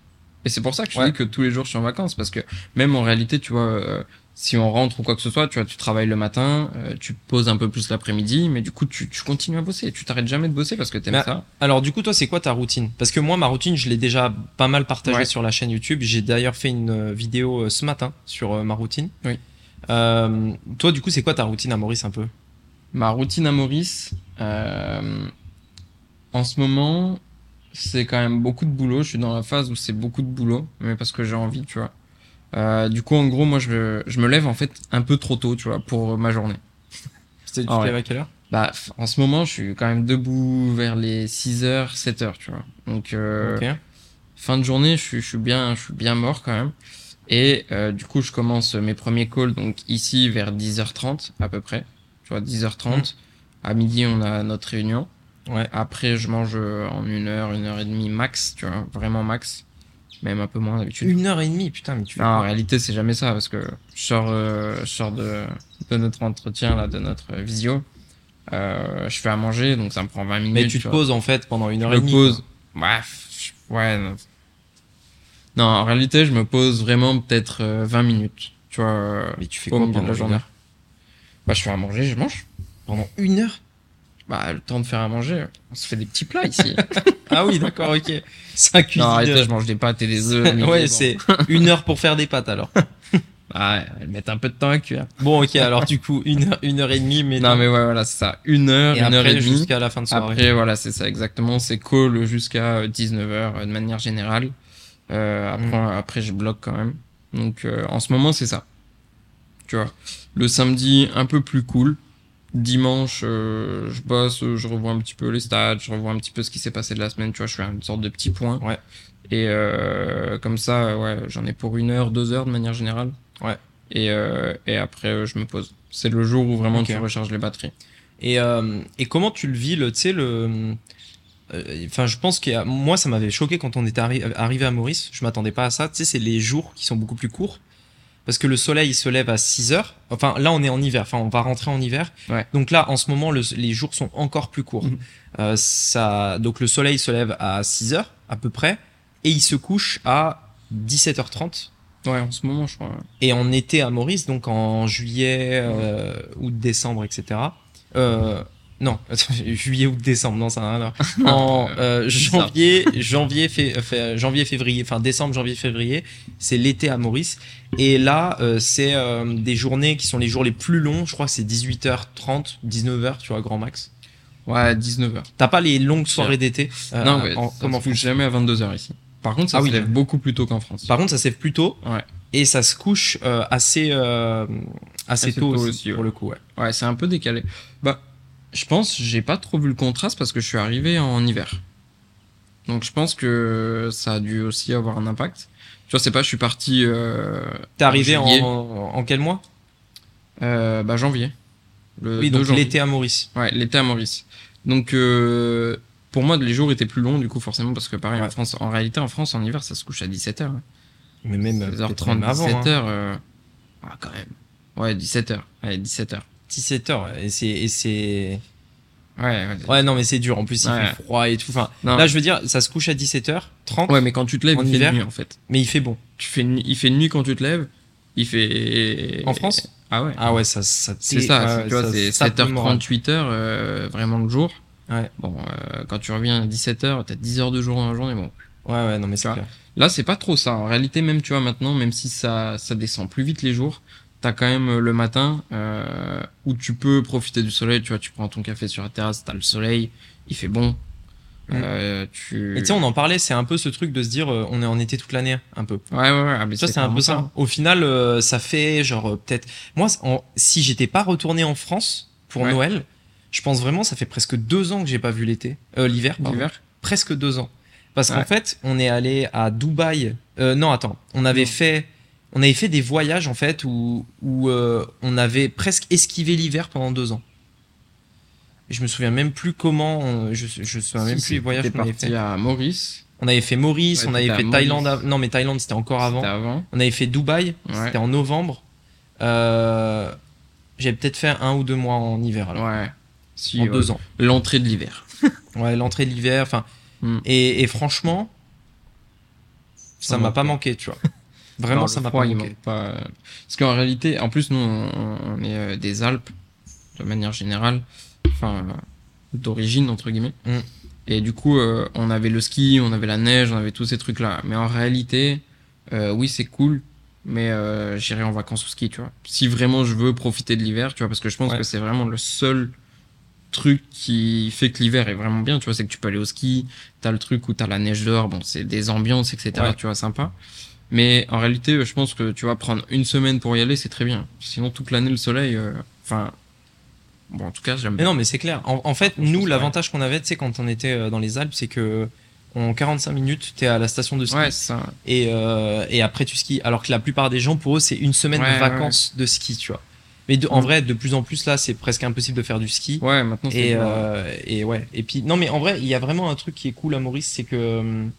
Et c'est pour ça que je Ouais. dis que tous les jours je suis en vacances parce que même en réalité, tu vois, euh, si on rentre ou quoi que ce soit, tu vois, tu travailles le matin, euh, tu poses un peu plus l'après-midi, mais du coup, tu, tu continues à bosser. Tu t'arrêtes jamais de bosser parce que t'aimes ça. Alors du coup, toi, c'est quoi ta routine? Parce que moi, ma routine, je l'ai déjà pas mal partagée Ouais. sur la chaîne YouTube. J'ai d'ailleurs fait une euh, vidéo euh, ce matin sur ma routine. Oui. Toi, du coup, c'est quoi ta routine à Maurice un peu? Ma routine à Maurice, en ce moment, c'est quand même beaucoup de boulot. Je suis dans la phase où c'est beaucoup de boulot, mais parce que j'ai envie, tu vois. Euh, du coup, en gros, moi, je, je me lève en fait un peu trop tôt, tu vois, pour ma journée. C'était tu Ah te lèves à quelle heure? Bah, en ce moment, je suis quand même debout vers les 6h, 7h, tu vois. Donc, euh, fin de journée, je suis, je suis bien, je suis bien mort quand même. Et euh, du coup, je commence mes premiers calls, donc ici vers 10h30 à peu près. Tu vois, 10h30. À midi, on a notre réunion. Ouais. Après, je mange euh, en une heure, une heure et demie max, tu vois, vraiment max. Même un peu moins d'habitude. Une heure et demie, putain, mais tu fais Non, en réalité, c'est jamais ça, parce que je sors, euh, je sors de, de notre entretien, là, de notre visio. Euh, je fais à manger, donc ça me prend 20 minutes. Mais tu te vois. poses en fait pendant une Je heure me et demie. pose. Bref, je- ouais. Non. Non, en réalité, je me pose vraiment peut-être euh, 20 minutes. Tu vois, euh. Mais tu fais quoi pendant la journée Bah, je fais à manger, je mange. Pendant une heure? Bah, le temps de faire à manger, on se fait des petits plats ici. Ah oui, d'accord, ok. C'est un non, arrêtez, je mange des pâtes et des œufs. ouais, c'est une heure pour faire des pâtes alors. Ah, elles mettent un peu de temps à cuire. Bon, ok, alors du coup, une heure, une heure et demie, mais Non, mais ouais, voilà, c'est ça. Une heure, et une heure et demie. jusqu'à la fin de soirée. Après, voilà, c'est ça exactement. C'est call jusqu'à 19h de manière générale. Euh, après, Mm. après, je bloque quand même. Donc, euh, en ce moment, c'est ça. Tu vois. Le samedi, un peu plus cool. Dimanche, euh, je bosse, euh, je revois un petit peu les stats, je revois un petit peu ce qui s'est passé de la semaine. Tu vois, je fais une sorte de petit point. Ouais. Et euh, comme ça, euh, ouais, j'en ai pour une heure, deux heures de manière générale. Ouais. Et, euh, et après, euh, je me pose. C'est le jour où vraiment Ok. tu recharges les batteries. Et, euh, et comment tu le vis, le, tu sais, le. euh, Enfin, je pense que moi, ça m'avait choqué quand on était arri- arrivé à Maurice. Je m'attendais pas à ça. Tu sais, c'est les jours qui sont beaucoup plus courts. Parce que le soleil il se lève à 6 heures. Enfin, là, on est en hiver. Enfin, on va rentrer en hiver. Ouais. Donc là, en ce moment, le- les jours sont encore plus courts. Mhm. Euh, ça, donc le soleil se lève à 6 heures, à peu près. Et il se couche à 17h30. Ouais, en ce moment, je crois. ouais. Et en été à Maurice, donc en juillet, euh, août, décembre, etc. Euh, non, juillet, août, décembre, non, ça n'a rien à voir. En euh, janvier, janvier, fé- fait- janvier, février, enfin décembre, janvier, février, c'est l'été à Maurice. Et là, euh, c'est euh, des journées qui sont les jours les plus longs. Je crois que c'est 18h30, 19h, tu vois, grand max. Ouais, 19h. T'as pas les longues soirées d'été euh, non, ouais, en- ça comme en se couche jamais à 22h ici. Par contre, ça Ah se oui. lève beaucoup plus tôt qu'en France. Par contre, ça se lève plus tôt. Ouais. Et ça se couche euh, assez, euh, assez, Assez tôt, tôt aussi, aussi, ouais. pour le coup. Ouais. Ouais, c'est un peu décalé. Bah, je pense, j'ai pas trop vu le contraste parce que je suis arrivé en hiver. Donc je pense que ça a dû aussi avoir un impact. Tu vois, c'est pas, je suis parti. Euh, T'es arrivé en, quel mois? Euh, bah, janvier. Le Oui, 2 donc janvier. l'été à Maurice. Ouais, l'été à Maurice. Donc, euh, pour moi, les jours étaient plus longs, du coup, forcément, parce que pareil, en. France, en réalité, en France, en hiver, ça se couche à 17h. Mais même euh, peut-être 16h30, même avant. 17h. Hein. euh, Ah, quand même. Ouais, 17h. Ouais, 17h. 17h. Et c'est, et c'est. Ouais, ouais. Ouais, non, mais c'est dur. En plus, il Ouais. fait froid et tout. Enfin, Non. là, je veux dire, ça se couche à 17h30, Ouais, mais quand tu te lèves, En il fait nuit, en fait. mais il fait bon. Tu fais il fait nuit quand tu te lèves. Il fait. En France? Ah ouais. Ah ouais, ça, ça C'est ça, tu vois, c'est sape le moral. 7h30, 8h, euh, vraiment le jour. Ouais. Bon, euh, quand tu reviens à 17h, t'as 10 heures de jour dans la journée, bon. Ouais, ouais, non, mais c'est clair. Là, c'est pas trop ça. En réalité, même, tu vois, maintenant, même si ça, ça descend plus vite les jours, t'as quand même euh, le matin euh, où tu peux profiter du soleil. Tu vois, tu prends ton café sur la terrasse, t'as le soleil, il fait bon. Mm. Euh, tu... Et tu sais, on en parlait, c'est un peu ce truc de se dire, on est en été toute l'année, un peu. Ouais, ouais, ouais. ah, mais Ça, c'est un peu ça. Au final, euh, ça fait genre peut-être. Moi, en- si j'étais pas retourné en France pour Ouais. Noël, je pense vraiment, ça fait presque deux ans que j'ai pas vu l'été, l'hiver. L'hiver Presque deux ans. Parce qu'en fait, on est allé à Dubaï. Non, attends. On avait fait, on avait fait des voyages en fait où où euh, on avait presque esquivé l'hiver pendant deux ans. Je me souviens même plus comment. on- je je me souviens même Si, plus les voyages qu'on avait fait. à Maurice. On avait fait Maurice, Ouais, on avait fait. Thaïlande. av- Non, mais Thaïlande c'était encore avant. C'était avant. On avait fait Dubaï, Ouais. c'était en novembre. Euh, J'avais peut-être fait un ou deux mois en hiver, alors, Ouais. Si, en ouais. deux ans. L'entrée de l'hiver. Ouais, l'entrée de l'hiver, enfin. Hmm. Et, et franchement, ça Ça m'a pas. manqué, tu vois. Vraiment, ça m'a pas manqué. pas. euh, Parce qu'en réalité, en plus, nous, on, est euh, des Alpes, de manière générale, enfin, euh, d'origine, entre guillemets. Mm. Et du coup, euh, on avait le ski, on avait la neige, on avait tous ces trucs-là. Mais en réalité, euh, oui, c'est cool, mais euh, j'irai en vacances au ski, tu vois. Si vraiment je veux profiter de l'hiver, tu vois, parce que je pense Ouais. que c'est vraiment le seul truc qui fait que l'hiver est vraiment bien, tu vois, c'est que tu peux aller au ski, t'as le truc où t'as la neige dehors, bon, c'est des ambiances, etc., Ouais. tu vois, sympa. Mais en réalité, je pense que tu vas prendre une semaine pour y aller, c'est très bien. Sinon, toute l'année, le soleil, euh, enfin, bon, en tout cas, j'aime Mais bien. non, mais c'est clair. En, en fait, nous, l'avantage qu'on avait, tu sais, quand on était euh, dans les Alpes, c'est que en 45 minutes, t'es à la station de ski. Ouais, ça. et, euh, et après tu skis. Alors que la plupart des gens, pour eux, c'est une semaine Ouais, de vacances de ski, tu vois. Mais de- en Mm. vrai, de plus en plus là, c'est presque impossible de faire du ski. Ouais, maintenant, c'est Et, euh, et ouais. Et puis non, mais en vrai, il y a vraiment un truc qui est cool à Maurice, c'est que hum,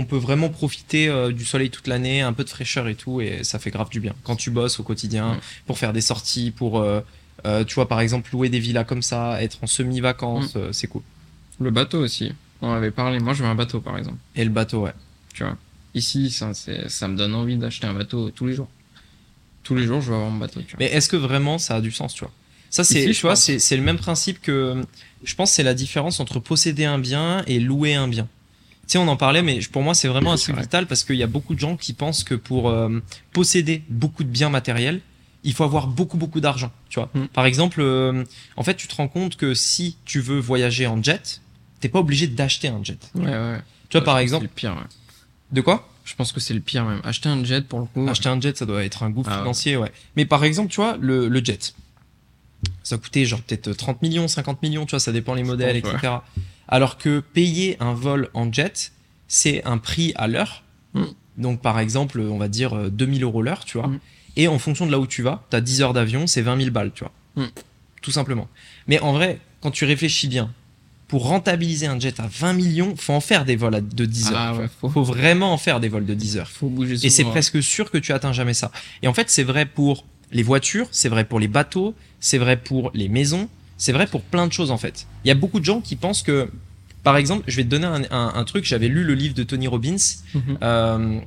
on peut vraiment profiter euh, du soleil toute l'année, un peu de fraîcheur et tout, et ça fait grave du bien. Quand tu bosses au quotidien, Mm. pour faire des sorties, pour euh, euh, tu vois par exemple louer des villas comme ça, être en semi-vacances, Mm. c'est cool. Le bateau aussi. On avait parlé. Moi, je veux un bateau, par exemple. Et le bateau, ouais. Tu vois. Ici, ça, me donne envie d'acheter un bateau tous les jours. Tous les jours, je veux avoir mon bateau, tu vois. Mais est-ce que vraiment ça a du sens, tu vois? Ça, c'est, tu vois, c'est, le même principe que. Je pense c'est la différence entre posséder un bien et louer un bien. Sais, on en parlait, mais pour moi, c'est vraiment un truc vrai. vital parce qu'il y a beaucoup de gens qui pensent que pour euh, posséder beaucoup de biens matériels, il faut avoir beaucoup, beaucoup d'argent, tu vois. Mm. Par exemple, euh, en fait, tu te rends compte que si tu veux voyager en jet, t'es pas obligé d'acheter un jet. Ouais, ouais. Tu vois, par exemple, C'est le pire, ouais. de quoi? Je pense que c'est le pire, même. Acheter un jet, pour le coup. Acheter un jet, ça doit être un gouffre Ah financier, ouais. Mais par exemple, tu vois, le, le jet, ça coûtait genre peut-être 30 millions, 50 millions, tu vois, ça dépend les modèles, pense, etc. Alors que payer un vol en jet, c'est un prix à l'heure. Mm. Donc par exemple, on va dire euh, 2000 euros l'heure, tu vois. Mm. Et en fonction de là où tu vas, t'as 10 heures d'avion, c'est 20 000 balles, tu vois. Mm. Tout simplement. Mais en vrai, quand tu réfléchis bien, pour rentabiliser un jet à 20 millions, faut en faire des vols de 10 heures. Ah tu ouais, faut, Faut vraiment en faire des vols de 10 heures. faut bouger Et c'est souvent. presque sûr que tu atteins jamais ça. Et en fait, c'est vrai pour les voitures, c'est vrai pour les bateaux, c'est vrai pour les maisons, c'est vrai pour plein de choses en fait. Il y a beaucoup de gens qui pensent que, par exemple, je vais te donner un, un- un truc, j'avais lu le livre de Tony Robbins, Mhm. euh,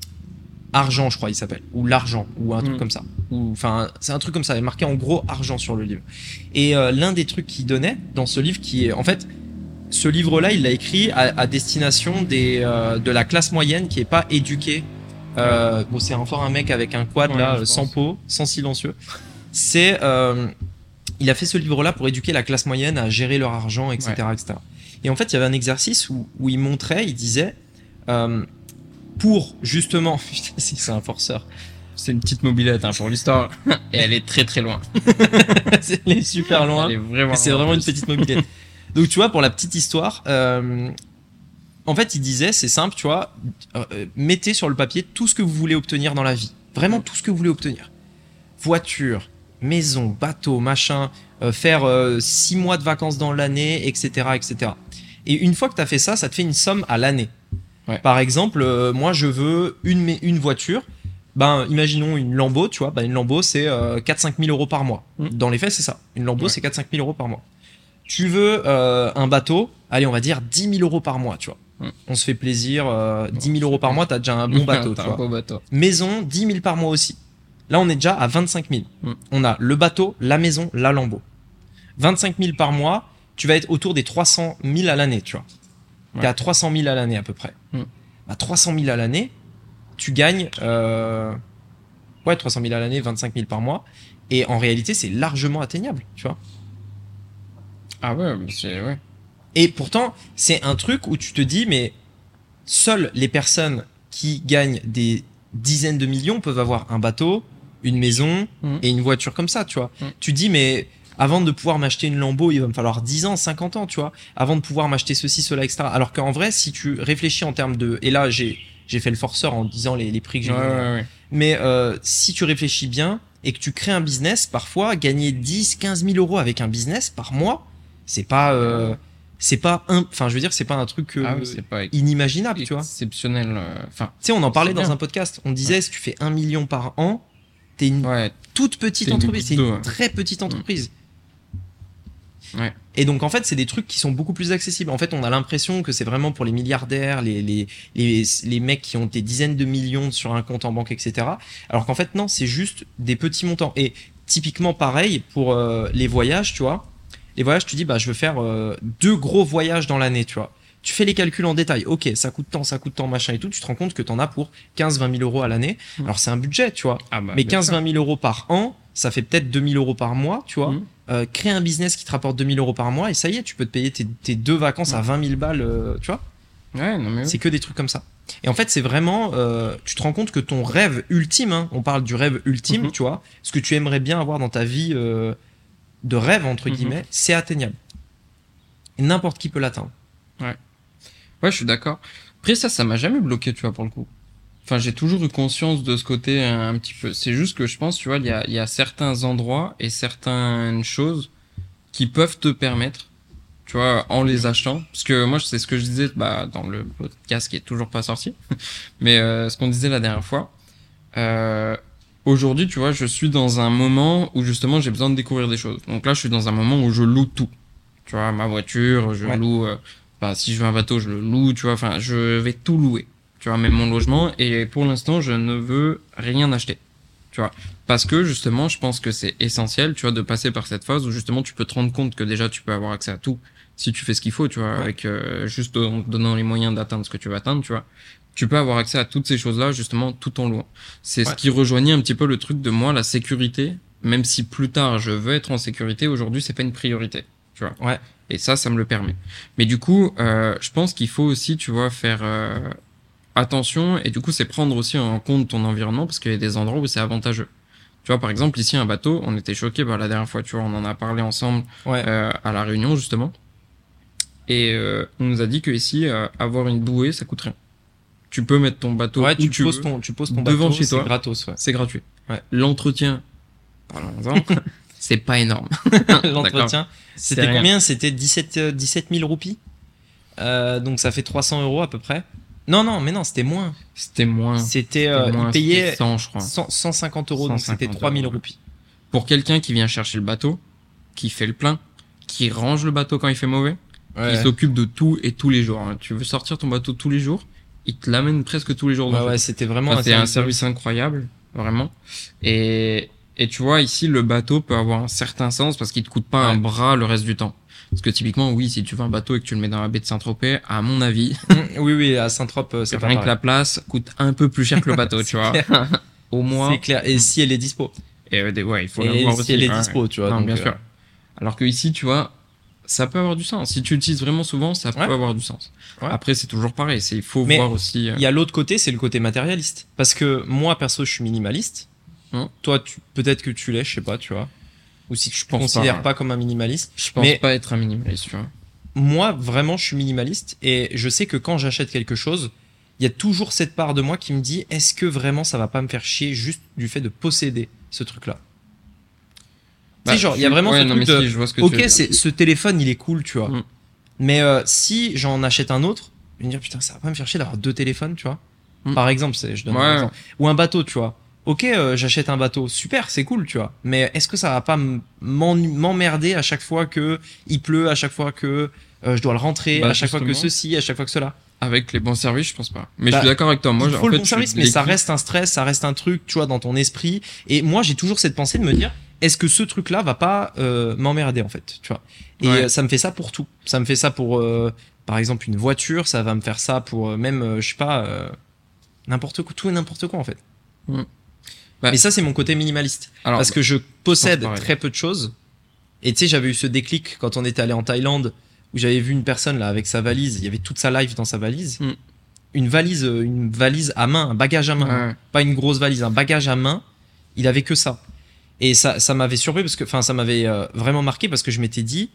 Argent, je crois, il s'appelle, ou l'argent, ou un truc Mm. comme ça. Enfin, c'est un truc comme ça, il est marqué en gros argent sur le livre. Et euh, l'un des trucs qu'il donnait dans ce livre, qui est en fait, ce livre-là, il l'a écrit à, à destination des euh, de la classe moyenne qui est pas éduquée. Euh, bon, c'est encore un mec avec un quad Ouais, là, sans pense. peau, sans silencieux. C'est, il a fait ce livre-là pour éduquer la classe moyenne à gérer leur argent, etc., etc. Et en fait, il y avait un exercice où, où il montrait, il disait, euh, pour justement, Putain, c'est un forceur. C'est une petite mobilette, hein, pour l'histoire. Et elle est très très loin. c'est elle est super loin. Elle est vraiment c'est vraiment une petite mobilette. Donc tu vois, pour la petite histoire, euh, en fait, il disait, c'est simple, tu vois, euh, mettez sur le papier tout ce que vous voulez obtenir dans la vie. Vraiment tout ce que vous voulez obtenir. Voiture, maison, bateau, machin, euh, faire euh, six mois de vacances dans l'année, etc., etc. Et une fois que tu as fait ça, ça te fait une somme à l'année. Ouais. Par exemple, euh, moi, je veux une, une voiture. Ben, imaginons une Lambo, tu vois. Ben, une Lambo, c'est euh, 4-5 000 euros par mois. Mm. Dans les faits, c'est ça. Une Lambo, Ouais. c'est 4-5 000 euros par mois. Tu veux euh, un bateau, allez, on va dire 10 000 euros par mois, tu vois. Mm. On se fait plaisir, euh, 10 000 euros par mois, t'as déjà un bon bateau, tu un vois. beau bateau. Maison, 10 000 par mois aussi. Là, on est déjà à 25 000. Mm. On a le bateau, la maison, la Lambo. 25 000 par mois, tu vas être autour des 300 000 à l'année, tu vois. T'es Ouais. à 300 000 à l'année à peu près. Mm. Bah, 300 000 à l'année, tu gagnes... Euh... Ouais, 300 000 à l'année, 25 000 par mois. Et en réalité, c'est largement atteignable, tu vois. Ah ouais, mais c'est ouais. Et pourtant, c'est un truc où tu te dis, mais seules les personnes qui gagnent des dizaines de millions peuvent avoir un bateau, une maison Mhm. et une voiture comme ça, tu vois. Mhm. Tu dis, mais avant de pouvoir m'acheter une Lambo, il va me falloir 10 ans, 50 ans, tu vois, avant de pouvoir m'acheter ceci, cela, etc. Alors qu'en vrai, si tu réfléchis en termes de... Et là, j'ai j'ai fait le forceur en disant les, les prix que j'ai Ouais, vus. ouais, ouais. Mais euh, si tu réfléchis bien et que tu crées un business, parfois, gagner 10, 15 000 euros avec un business par mois, c'est pas... euh, c'est pas un... Enfin, je veux dire, c'est pas un truc euh, Ah oui, c'est pas inimaginable, tu vois. exceptionnel. euh, Enfin, Tu sais, on en parlait dans un podcast. On disait, si tu fais un million par an, t'es une ouais, toute petite entreprise. C'est une très petite entreprise. Ouais. Et donc, en fait, c'est des trucs qui sont beaucoup plus accessibles. En fait, on a l'impression que c'est vraiment pour les milliardaires, les, les, les, les mecs qui ont des dizaines de millions sur un compte en banque, etc. Alors qu'en fait, non, c'est juste des petits montants. Et typiquement, pareil pour euh, les voyages, tu vois. Les voyages, tu dis, bah, je veux faire euh, deux gros voyages dans l'année, tu vois. Tu fais les calculs en détail. Ok, ça coûte tant, ça coûte tant, machin et tout. Tu te rends compte que t'en as pour 15-20 000 euros à l'année. Mm. Alors, c'est un budget, tu vois. ah bah, Mais bien sûr. 15-20 000 euros par an, ça fait peut-être 2 000 euros par mois, tu vois. Mhm. Euh, crée un business qui te rapporte 2 000 euros par mois et ça y est, tu peux te payer tes, tes deux vacances à 20 000 balles, euh, tu vois. Ouais, non mais oui. C'est que des trucs comme ça. Et en fait, c'est vraiment, euh, tu te rends compte que ton rêve ultime, hein, on parle du rêve ultime, Mhm. tu vois, ce que tu aimerais bien avoir dans ta vie de rêve, entre Mhm. guillemets, c'est atteignable. N'importe qui peut l'atteindre. Ouais, je suis d'accord. Après ça, ça m'a jamais bloqué, tu vois, pour le coup. Enfin, j'ai toujours eu conscience de ce côté euh, un petit peu. C'est juste que je pense, tu vois, il y a, il y a certains endroits et certaines choses qui peuvent te permettre, tu vois, en les achetant. Parce que moi, c'est ce que je disais bah, dans le podcast qui est toujours pas sorti. Mais euh, ce qu'on disait la dernière fois. Euh, Aujourd'hui, tu vois, je suis dans un moment où justement j'ai besoin de découvrir des choses. Donc là, je suis dans un moment où je loue tout. Tu vois, ma voiture, je Ouais. loue. euh, si je veux un bateau, je le loue, tu vois. Enfin, je vais tout louer. Tu vois, même mon logement. Et pour l'instant, je ne veux rien acheter. Tu vois. Parce que justement, je pense que c'est essentiel, tu vois, de passer par cette phase où justement tu peux te rendre compte que déjà tu peux avoir accès à tout si tu fais ce qu'il faut, tu vois, Ouais. avec euh, juste en te donnant les moyens d'atteindre ce que tu veux atteindre, tu vois. Tu peux avoir accès à toutes ces choses-là justement tout en louant. C'est ce qui rejoignait un petit peu le truc de moi, la sécurité. Même si plus tard je veux être en sécurité, aujourd'hui c'est pas une priorité, tu vois. Ouais. Et ça, ça me le permet. Mais du coup, euh, je pense qu'il faut aussi, tu vois, faire euh, attention. Et du coup, c'est prendre aussi en compte ton environnement parce qu'il y a des endroits où c'est avantageux. Tu vois, par exemple, ici, un bateau, on était choqués, bah, la dernière fois, tu vois, on en a parlé ensemble Ouais. euh, à la réunion, justement. Et on nous a dit que ici, avoir une bouée, ça coûte rien. Tu peux mettre ton bateau ouais, où tu, tu poses veux. ton, tu poses ton devant bateau, chez c'est toi. gratos, ouais. C'est gratuit. L'entretien, parlons-en, c'est pas énorme. L'entretien, c'était combien? C'était 17, euh, 17 000 roupies Euh, Donc ça fait 300 euros à peu près. Non, non, mais non, c'était moins. C'était moins. C'était, C'était euh, il payait c'était 100, je crois. 100 150 euros, donc 150 c'était 3000 euros. roupies. Pour quelqu'un qui vient chercher le bateau, qui fait le plein, qui range le bateau quand il fait mauvais, qui s'occupe de tout et tous les jours. hein. Tu veux sortir ton bateau tous les jours, il te l'amène presque tous les jours. Ouais, c'était vraiment Enfin, un service incroyable, vraiment. Et, et tu vois, ici, le bateau peut avoir un certain sens parce qu'il te coûte pas un bras le reste du temps. Parce que typiquement, oui, si tu veux un bateau et que tu le mets dans la baie de Saint-Tropez, à mon avis, Mm, Oui, oui, à Saint-Trope, euh, c'est pas rien que la place coûte un peu plus cher que le bateau, tu vois. Au moins. C'est clair. Et si elle est dispo. Et euh, ouais, il faut Et l'avoir si aussi. elle est ouais, dispo, tu vois. Non, donc, bien euh, sûr. Alors que ici, tu vois, ça peut avoir du sens. Si tu l'utilises vraiment souvent, ça Ouais. peut avoir du sens. Ouais. Après, c'est toujours pareil. C'est il faut Mais voir aussi. euh, Il y a l'autre côté, c'est le côté matérialiste. Parce que moi, perso, je suis minimaliste. Hum. Toi, tu, peut-être que tu l'es, je sais pas, tu vois. Ou si tu pense considères pas, pas, hein. comme un minimaliste. Je pense mais- pas être un minimaliste, tu vois. Moi, vraiment, je suis minimaliste. Et je sais que quand j'achète quelque chose, il y a toujours cette part de moi qui me dit, est-ce que vraiment ça va pas me faire chier juste du fait de posséder ce truc-là? Tu sais, genre, il y a vraiment Bah, ouais, ce truc si, je vois ce que ok, c'est ce téléphone, il est cool, tu vois. Mm. Mais euh, si j'en achète un autre, je vais me dire putain, ça va pas me faire chier d'avoir deux téléphones, tu vois. Mm. Par exemple, c'est, je donne un exemple. ou un bateau, tu vois. Ok, euh, j'achète un bateau, super, c'est cool, tu vois. Mais est-ce que ça va pas m'emmerder à chaque fois que il pleut, à chaque fois que euh, je dois le rentrer, Bah, à chaque fois que ceci, à chaque fois que cela? Avec les bons services, je pense pas. Mais Bah, je suis d'accord avec toi. Moi, il en faut le fait, bon service, mais ça reste un stress, ça reste un truc, tu vois, dans ton esprit. Et moi, j'ai toujours cette pensée de me dire, est-ce que ce truc-là va pas euh, m'emmerder en fait, tu vois? Et Ouais. euh, ça me fait ça pour tout. Ça me fait ça pour, euh, par exemple, une voiture. Ça va me faire ça pour même, je sais pas, euh, n'importe quoi, tout et n'importe quoi en fait. Mm. Bah, mais ça, c'est mon côté minimaliste, Alors, parce que je possède très peu de choses. Et tu sais, j'avais eu ce déclic quand on était allé en Thaïlande où j'avais vu une personne là avec sa valise, il y avait toute sa life dans sa valise. Mm. Une valise, euh, une valise à main, un bagage à main, Ouais. pas une grosse valise, un bagage à main. Il avait que ça. Et ça, ça m'avait surpris parce que, enfin, ça m'avait euh, vraiment marqué parce que je m'étais dit,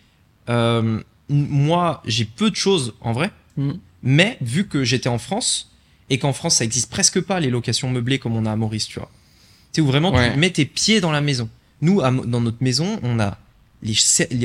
euh, moi, j'ai peu de choses en vrai, Mm. mais vu que j'étais en France et qu'en France ça existe presque pas les locations meublées comme on a à Maurice, tu vois. Où vraiment Ouais. tu mets tes pieds dans la maison. Nous, à dans notre maison, on a les,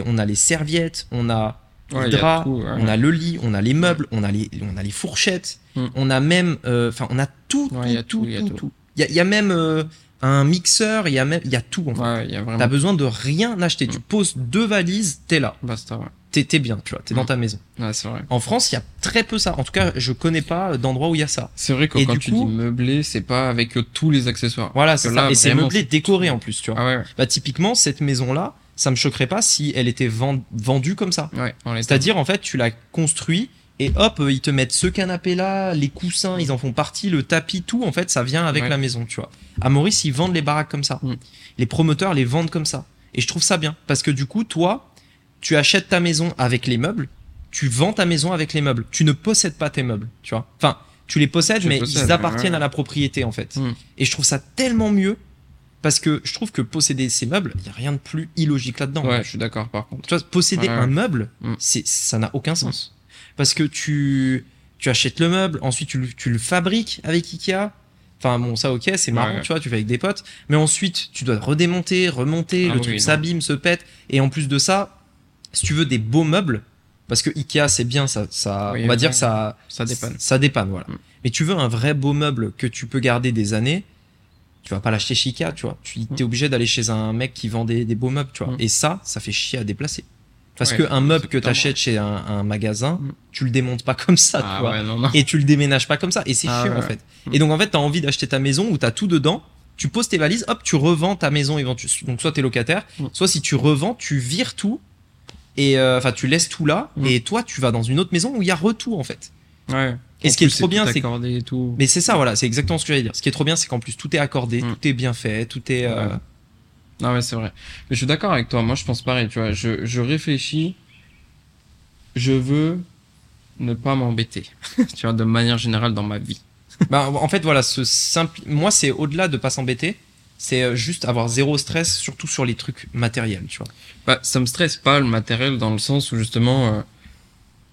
on a les serviettes, on a Ouais, tout, ouais. on a le lit, on a les meubles, on a les, on a les fourchettes, Mm. on a même, euh, enfin, on a tout, tout, y a tout. Il y il y a même euh, un mixeur, il y a même, il y a tout. En fait. Ouais, y a T'as besoin de rien acheter. Tu poses deux valises, t'es là, Basta, ouais. t'es t'es bien, tu vois, t'es dans ta maison. Ouais, c'est vrai. En France, il y a très peu ça. En tout cas, je connais pas d'endroit où il y a ça. C'est vrai que Et quand tu coup- dis meublé, c'est pas avec tous les accessoires. Voilà, c'est que ça. là, Et c'est meublé, décoré en plus, tu vois. Ah ouais, ouais. Bah typiquement, cette maison-là, ça me choquerait pas si elle était vend- vendue comme ça. Ouais, C'est-à-dire, en fait, tu la construis et hop, ils te mettent ce canapé-là, les coussins, ils en font partie, le tapis, tout, en fait, ça vient avec Ouais. la maison, tu vois. À Maurice, ils vendent les baraques comme ça. Mm. Les promoteurs les vendent comme ça. Et je trouve ça bien. Parce que du coup, toi, tu achètes ta maison avec les meubles, tu vends ta maison avec les meubles. Tu ne possèdes pas tes meubles, tu vois. Enfin, tu les possèdes, Tu mais possèdes, ils appartiennent ouais. à la propriété, en fait. Mm. Et je trouve ça tellement mieux. Parce que je trouve que posséder ces meubles, il n'y a rien de plus illogique là-dedans. Ouais, je suis d'accord par contre. Tu vois, posséder Ouais, un meuble, Mm. c'est, ça n'a aucun sens. Parce que tu, tu achètes le meuble, ensuite tu, le- tu le fabriques avec Ikea. Enfin bon, ça ok, c'est marrant, Ouais. tu vois, tu fais avec des potes. Mais ensuite, tu dois redémonter, remonter, Ah le oui, truc s'abîme, se pète. Et en plus de ça, si tu veux des beaux meubles, parce que Ikea c'est bien, ça, ça Oui, on va dire ça, Ça dépanne. ça dépanne, voilà. Mm. Mais tu veux un vrai beau meuble que tu peux garder des années, tu vas pas l'acheter chez Ikea, tu vois. Tu Mm. es obligé d'aller chez un mec qui vend des, des beaux meubles, tu vois. Mm. Et ça, ça fait chier à déplacer. Parce Ouais, que un meuble que tu achètes chez un, un magasin, Mm. tu le démontes pas comme ça, tu Ah vois. ouais, non, non. Et tu le déménages pas comme ça. Et c'est Ah chiant, ouais, en fait. Mm. Et donc, en fait, t'as envie d'acheter ta maison où t'as tout dedans. Tu poses tes valises, hop, tu revends ta maison éventuellement. Donc, soit t'es locataire, Mm. soit si tu revends, tu vires tout. Et euh, enfin, tu laisses tout là. Et toi, tu vas dans une autre maison où il y a retour, en fait. Ouais. Et En ce qui est trop bien, c'est tout. Mais c'est ça, voilà, c'est exactement ce que j'allais dire. Ce qui est trop bien, c'est qu'en plus tout est accordé, tout est bien fait, tout est. euh, Ouais. Non, mais c'est vrai. Mais je suis d'accord avec toi. Moi, je pense pareil, tu vois. Je, je réfléchis. Je veux ne pas m'embêter. tu vois, de manière générale dans ma vie. Bah, en fait, voilà, ce simple. Moi, c'est au-delà de pas s'embêter, c'est euh, juste avoir zéro stress, surtout sur les trucs matériels, tu vois. Bah, ça me stresse pas le matériel dans le sens où justement, euh,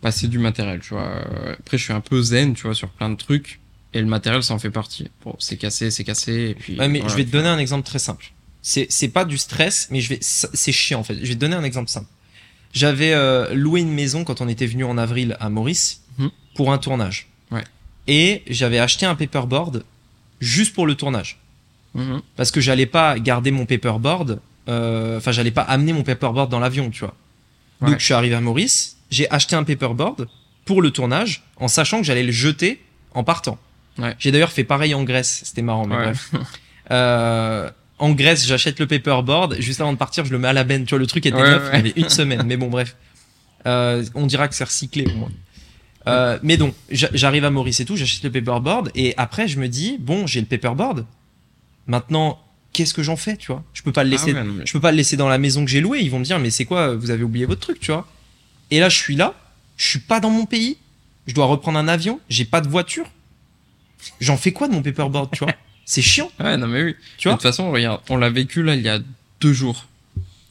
bah, c'est du matériel, tu vois. Euh, Après, je suis un peu zen, tu vois, sur plein de trucs. Et le matériel, ça en fait partie. Bon, c'est cassé, c'est cassé. Et puis, Ouais, mais voilà. je vais te donner un exemple très simple. C'est c'est pas du stress, mais je vais. C'est chiant en fait. Je vais te donner un exemple simple. J'avais euh, loué une maison quand on était venu en avril à Maurice Mhm. pour un tournage. Ouais. Et j'avais acheté un paperboard juste pour le tournage. Mhm. parce que j'allais pas garder mon paperboard, euh, enfin j'allais pas amener mon paperboard dans l'avion, tu vois. Donc Ouais. je suis arrivé à Maurice, j'ai acheté un paperboard pour le tournage, en sachant que j'allais le jeter en partant. Ouais. J'ai d'ailleurs fait pareil en Grèce, c'était marrant, mais bref. Euh, en Grèce, j'achète le paperboard, juste avant de partir, je le mets à la benne, tu vois, le truc était Ouais, neuf, ouais. il y avait une semaine, mais bon bref. Euh, on dira que c'est recyclé au moins. Euh, mais donc, j'a- j'arrive à Maurice et tout, j'achète le paperboard, et après je me dis, bon, j'ai le paperboard, maintenant, qu'est-ce que j'en fais, tu vois? Je peux pas le laisser Ah ouais, mais- je peux pas le laisser dans la maison que j'ai louée. Ils vont me dire, mais c'est quoi? Vous avez oublié votre truc, tu vois? Et là, je suis là, je suis pas dans mon pays. Je dois reprendre un avion. J'ai pas de voiture. J'en fais quoi de mon paperboard, tu vois? C'est chiant, Ouais, non, mais oui. tu de vois toute façon, regarde, on l'a vécu là il y a deux jours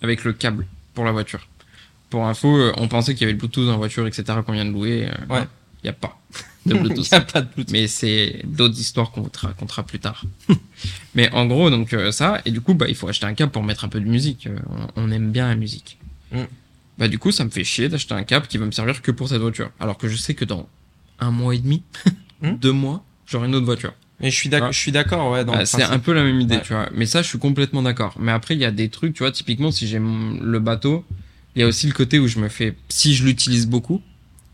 avec le câble pour la voiture. Pour info, euh, on pensait qu'il y avait le Bluetooth dans la voiture, etc. qu'on vient de louer. euh, Ouais. Il n'y a pas de Il Bluetooth. y a pas de Bluetooth. Mais c'est d'autres histoires qu'on te racontera plus tard. Mais en gros, donc euh, ça, et du coup, bah, il faut acheter un câble pour mettre un peu de musique. Euh, on, on aime bien la musique. Mm. Bah, du coup, ça me fait chier d'acheter un câble qui va me servir que pour cette voiture. Alors que je sais que dans un mois et demi, Mm. deux mois, j'aurai une autre voiture. Mais je suis d'accord, je suis d'accord, ouais. Dans Bah, c'est un peu la même idée, Ouais. tu vois. Mais ça, je suis complètement d'accord. Mais après, il y a des trucs, tu vois, typiquement, si j'ai le bateau, il y a aussi le côté où je me fais, si je l'utilise beaucoup,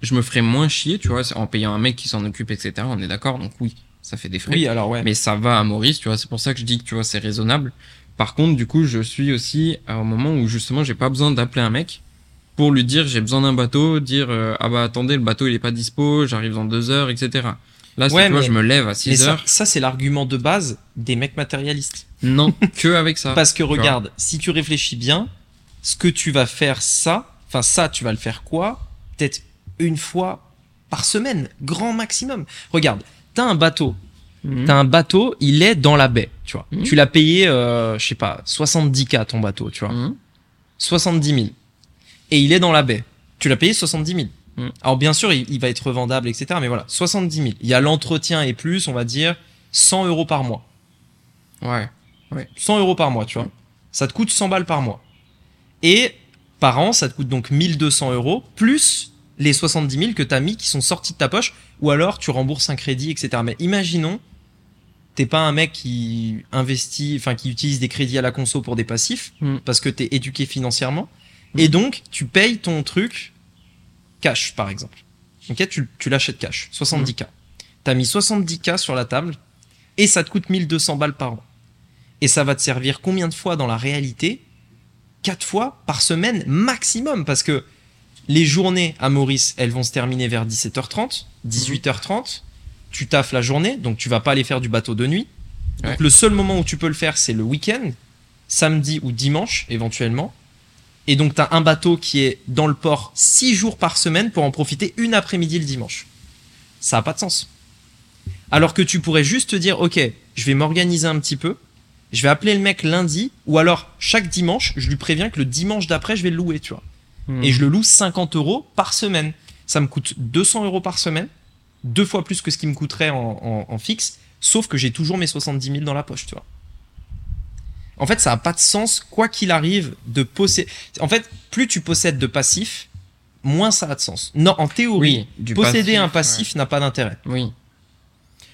je me ferai moins chier, tu vois, en payant un mec qui s'en occupe, etc. On est d'accord, donc oui, ça fait des frais. Oui, alors ouais. Mais ça va à Maurice, tu vois, c'est pour ça que je dis que, tu vois, c'est raisonnable. Par contre, du coup, je suis aussi euh, au moment où, justement, j'ai pas besoin d'appeler un mec pour lui dire j'ai besoin d'un bateau, dire euh, ah bah attendez, le bateau il est pas dispo, j'arrive dans deux heures, etc. Là, c'est, Ouais, tu vois, mais- je me lève à Mais 6 ça, heures. ça c'est l'argument de base des mecs matérialistes. Non, que avec ça. Parce que regarde, si tu réfléchis bien, ce que tu vas faire ça, enfin ça, tu vas le faire quoi? Peut-être une fois par semaine, grand maximum. Regarde, t'as un bateau, Mhm. t'as un bateau, il est dans la baie, tu vois. Mhm. Tu l'as payé, euh, je sais pas, 70K ton bateau, tu vois. Mhm. 70 000. Et il est dans la baie. Tu l'as payé 70 000. Mm. Alors bien sûr, il, il va être revendable, etc. Mais voilà, 70 000. Il y a l'entretien et plus, on va dire 100 euros par mois. Ouais. 100 euros par mois, tu vois. Ça te coûte 100 balles par mois. Et par an, ça te coûte donc 1200 euros, plus les 70 000 que tu as mis qui sont sortis de ta poche, ou alors tu rembourses un crédit, etc. Mais imaginons, t'es pas un mec qui investit, enfin qui utilise des crédits à la conso pour des passifs, Mm. parce que t'es éduqué financièrement, Mm. et donc tu payes ton truc cash, par exemple. Ok, tu, tu l'achètes cash, 70K. T'as mis 70K sur la table, et ça te coûte 1200 balles par an. Et ça va te servir combien de fois dans la réalité? Quatre fois par semaine maximum, parce que les journées à Maurice, elles vont se terminer vers 17h30, 18h30. Tu taffes la journée, donc tu vas pas aller faire du bateau de nuit. Donc Ouais. le seul moment où tu peux le faire, c'est le week-end, samedi ou dimanche éventuellement. Et donc tu as un bateau qui est dans le port six jours par semaine pour en profiter une après-midi le dimanche. Ça a pas de sens. Alors que tu pourrais juste te dire, ok, je vais m'organiser un petit peu, je vais appeler le mec lundi, ou alors chaque dimanche, je lui préviens que le dimanche d'après, je vais le louer, tu vois Mhm. et je le loue 50 euros par semaine. Ça me coûte 200 euros par semaine, deux fois plus que ce qui me coûterait en, en- en fixe, sauf que j'ai toujours mes 70 000 dans la poche, tu vois. En fait, ça n'a pas de sens, quoi qu'il arrive, de posséder. En fait, plus tu possèdes de passifs, moins ça a de sens. Non, en théorie, Oui, posséder passif, un passif n'a pas d'intérêt. Oui.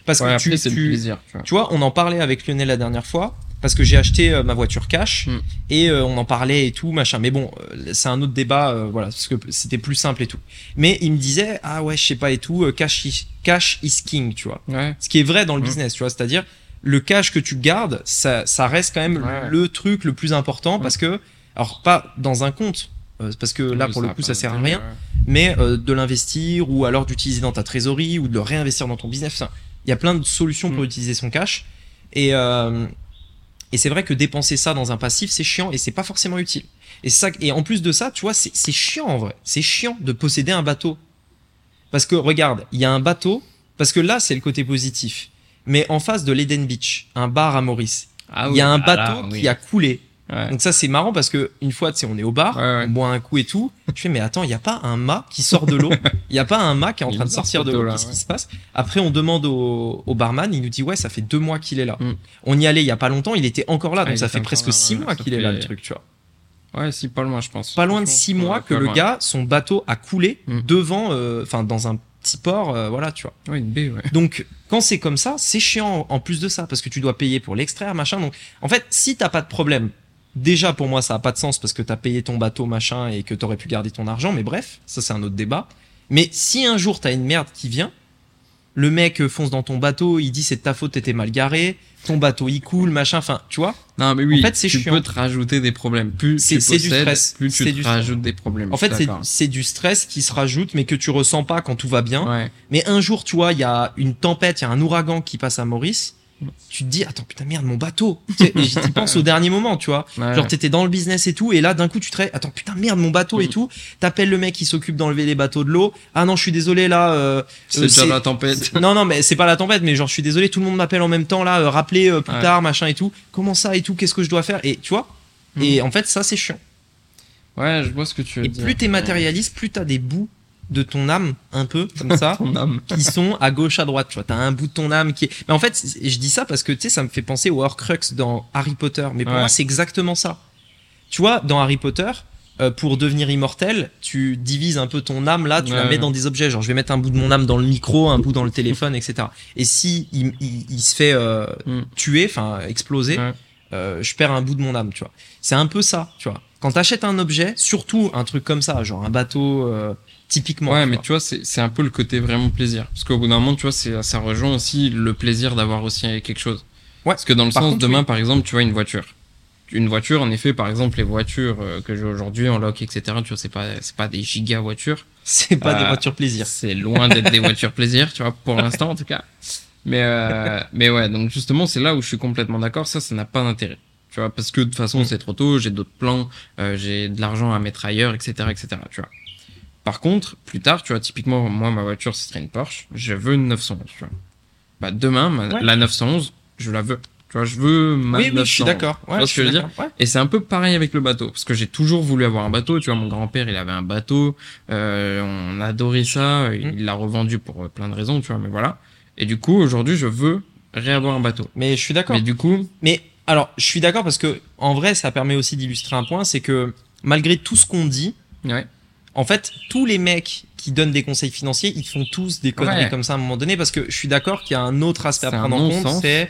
Parce Ouais, que après, tu, le tu- plaisir. Tu vois. tu vois, on en parlait avec Lionel la dernière fois parce que j'ai acheté euh, ma voiture cash Mm. et euh, on en parlait et tout machin. Mais bon, euh, c'est un autre débat, voilà, parce que c'était plus simple et tout. Mais il me disait ah ouais, je sais pas et tout, cash is, cash is king, tu vois. Ouais. Ce qui est vrai dans le Mm. business, tu vois, c'est-à-dire le cash que tu gardes, ça, ça reste quand même Ouais. le truc le plus important parce que alors pas dans un compte. euh, Parce que là, Oui, pour le coup, ça sert à rien ouais. mais euh, de l'investir ou alors d'utiliser dans ta trésorerie ou de le réinvestir dans ton business. Enfin, Il y a plein de solutions pour Mm. utiliser son cash. Et, euh, et c'est vrai que dépenser ça dans un passif, c'est chiant et c'est pas forcément utile. Et, ça, et en plus de ça, tu vois, c'est chiant en vrai. C'est chiant de posséder un bateau. Parce que regarde, il y a un bateau, parce que là, c'est le côté positif. Mais en face de l'Eden Beach, un bar à Maurice, Ah il y a oui, un ah là, bateau oui. qui a coulé. Ouais. Donc ça c'est marrant parce que une fois tu sais on est au bar, Ouais, ouais. on boit un coup et tout. Je fais mais attends, il y a pas un mât qui sort de l'eau? Il y a pas un mât qui est en Il train de sortir de l'eau? Qu'est-ce qui se passe? Après on demande au, au barman, il nous dit ouais, ça fait deux mois qu'il est là. Mm. On y allait il y a pas longtemps, il était encore là, Ah, donc ça fait presque là, six mois qu'il est là le truc, tu vois. Ouais, si, pas loin, je pense. Pas loin de six mois que le gars, son bateau a coulé Mm. devant, euh, enfin dans un petit port, euh, voilà, tu vois. Ouais, une baie, ouais. Donc, quand c'est comme ça, c'est chiant en plus de ça, parce que tu dois payer pour l'extraire, machin. Donc, en fait, si t'as pas de problème, déjà pour moi, ça a pas de sens parce que t'as payé ton bateau, machin, et que t'aurais pu garder ton argent, mais bref, ça c'est un autre débat. Mais si un jour t'as une merde qui vient, le mec euh, fonce dans ton bateau, il dit c'est de ta faute, t'étais mal garé, ton bateau il coule, machin, enfin, tu vois. Non, mais oui, En fait, c'est tu chiant. peux te rajouter des problèmes. Plus C'est- tu c'est du stress. plus C'est tu du te rajoutes des problèmes. En fait, c'est c'est du stress qui se rajoute, mais que tu ressens pas quand tout va bien. Ouais. Mais un jour, tu vois, il y a une tempête, il y a un ouragan qui passe à Maurice. Tu te dis, attends, putain, merde, mon bateau. Tu sais, et j'y penses au dernier moment, tu vois. Ouais. Genre, t'étais dans le business et tout, et là, d'un coup, tu te attends, putain, merde, mon bateau et Mm. tout. T'appelles le mec qui s'occupe d'enlever les bateaux de l'eau. Ah non, je suis désolé, là. euh, c'est euh, déjà la tempête. Non, non, mais c'est pas la tempête, mais genre, je suis désolé, tout le monde m'appelle en même temps, là, euh, rappelez euh, plus Ouais. tard, machin et tout. Comment ça et tout, qu'est-ce que je dois faire? Et tu vois? Mm. Et en fait, ça, c'est chiant. Ouais, je vois ce que tu veux Et dire. plus t'es matérialiste, plus t'as des bouts de ton âme, un peu, comme ça. Ton âme. qui sont à gauche à droite tu vois t'as un bout de ton âme qui est mais en fait je dis ça parce que tu sais ça me fait penser au Horcrux dans Harry Potter mais pour Ouais. moi c'est exactement ça tu vois dans Harry Potter euh, pour devenir immortel tu divises un peu ton âme là tu la mets ouais. dans des objets genre je vais mettre un bout de mon âme dans le micro un bout dans le téléphone etc et si il, il- il se fait euh, Mm. tuer enfin exploser Ouais. euh, je perds un bout de mon âme tu vois c'est un peu ça tu vois quand t'achètes un objet surtout un truc comme ça genre un bateau euh, typiquement Ouais, tu mais vois. tu vois, c'est c'est un peu le côté vraiment plaisir. Parce qu'au bout d'un moment, tu vois, c'est- ça rejoint aussi le plaisir d'avoir aussi quelque chose. Ouais. Parce que dans le Par sens, contre, demain, oui. par exemple, tu vois une voiture. Une voiture, en effet, par exemple, les voitures euh, que j'ai aujourd'hui en loc, etc., tu vois, c'est pas, c'est pas des giga voitures. c'est pas des Euh, voitures plaisir C'est loin d'être des voitures plaisir, tu vois, pour l'instant, en tout cas. Mais, euh, mais ouais, donc justement, c'est là où je suis complètement d'accord. Ça, ça n'a pas d'intérêt. Tu vois, parce que de toute façon, Mm. c'est trop tôt, j'ai d'autres plans, euh, j'ai de l'argent à mettre ailleurs, etc., etc., tu vois. Par contre, plus tard, tu vois, typiquement, moi, ma voiture, ce serait une Porsche. Je veux une 911, tu vois. Bah, demain, ma- Ouais. la 911, je la veux. Tu vois, je veux ma Oui, oui, je suis 911. d'accord. Tu vois ce que je veux dire. Ouais. Et c'est un peu pareil avec le bateau, parce que j'ai toujours voulu avoir un bateau. Tu vois, mon grand-père, il avait un bateau, euh, on adorait ça, Mm. il l'a revendu pour euh, plein de raisons, tu vois, mais voilà. Et du coup, aujourd'hui, je veux réavoir un bateau. Mais je suis d'accord. Mais du coup, Mais alors, je suis d'accord parce que en vrai, ça permet aussi d'illustrer un point, c'est que malgré tout ce qu'on dit, ouais, en fait, tous les mecs qui donnent des conseils financiers, ils font tous des conneries Ouais. comme ça à un moment donné, parce que je suis d'accord qu'il y a un autre aspect à prendre en compte, c'est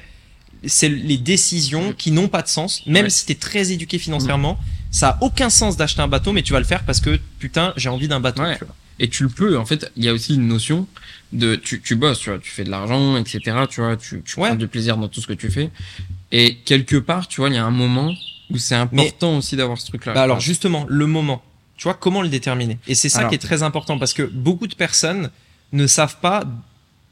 c'est les décisions qui n'ont pas de sens, même Ouais. si t'es très éduqué financièrement, ça a aucun sens d'acheter un bateau, mais tu vas le faire parce que putain, j'ai envie d'un bateau. Ouais. tu vois. et tu le peux. En fait, il y a aussi une notion de tu, tu bosses, tu vois, tu fais de l'argent, etc. Tu vois, tu, tu Ouais. prends du plaisir dans tout ce que tu fais. Et quelque part, tu vois, il y a un moment où c'est important aussi d'avoir ce truc-là. Bah alors justement, le moment, tu vois, comment le déterminer? Et c'est ça Alors. qui est très important parce que beaucoup de personnes ne savent pas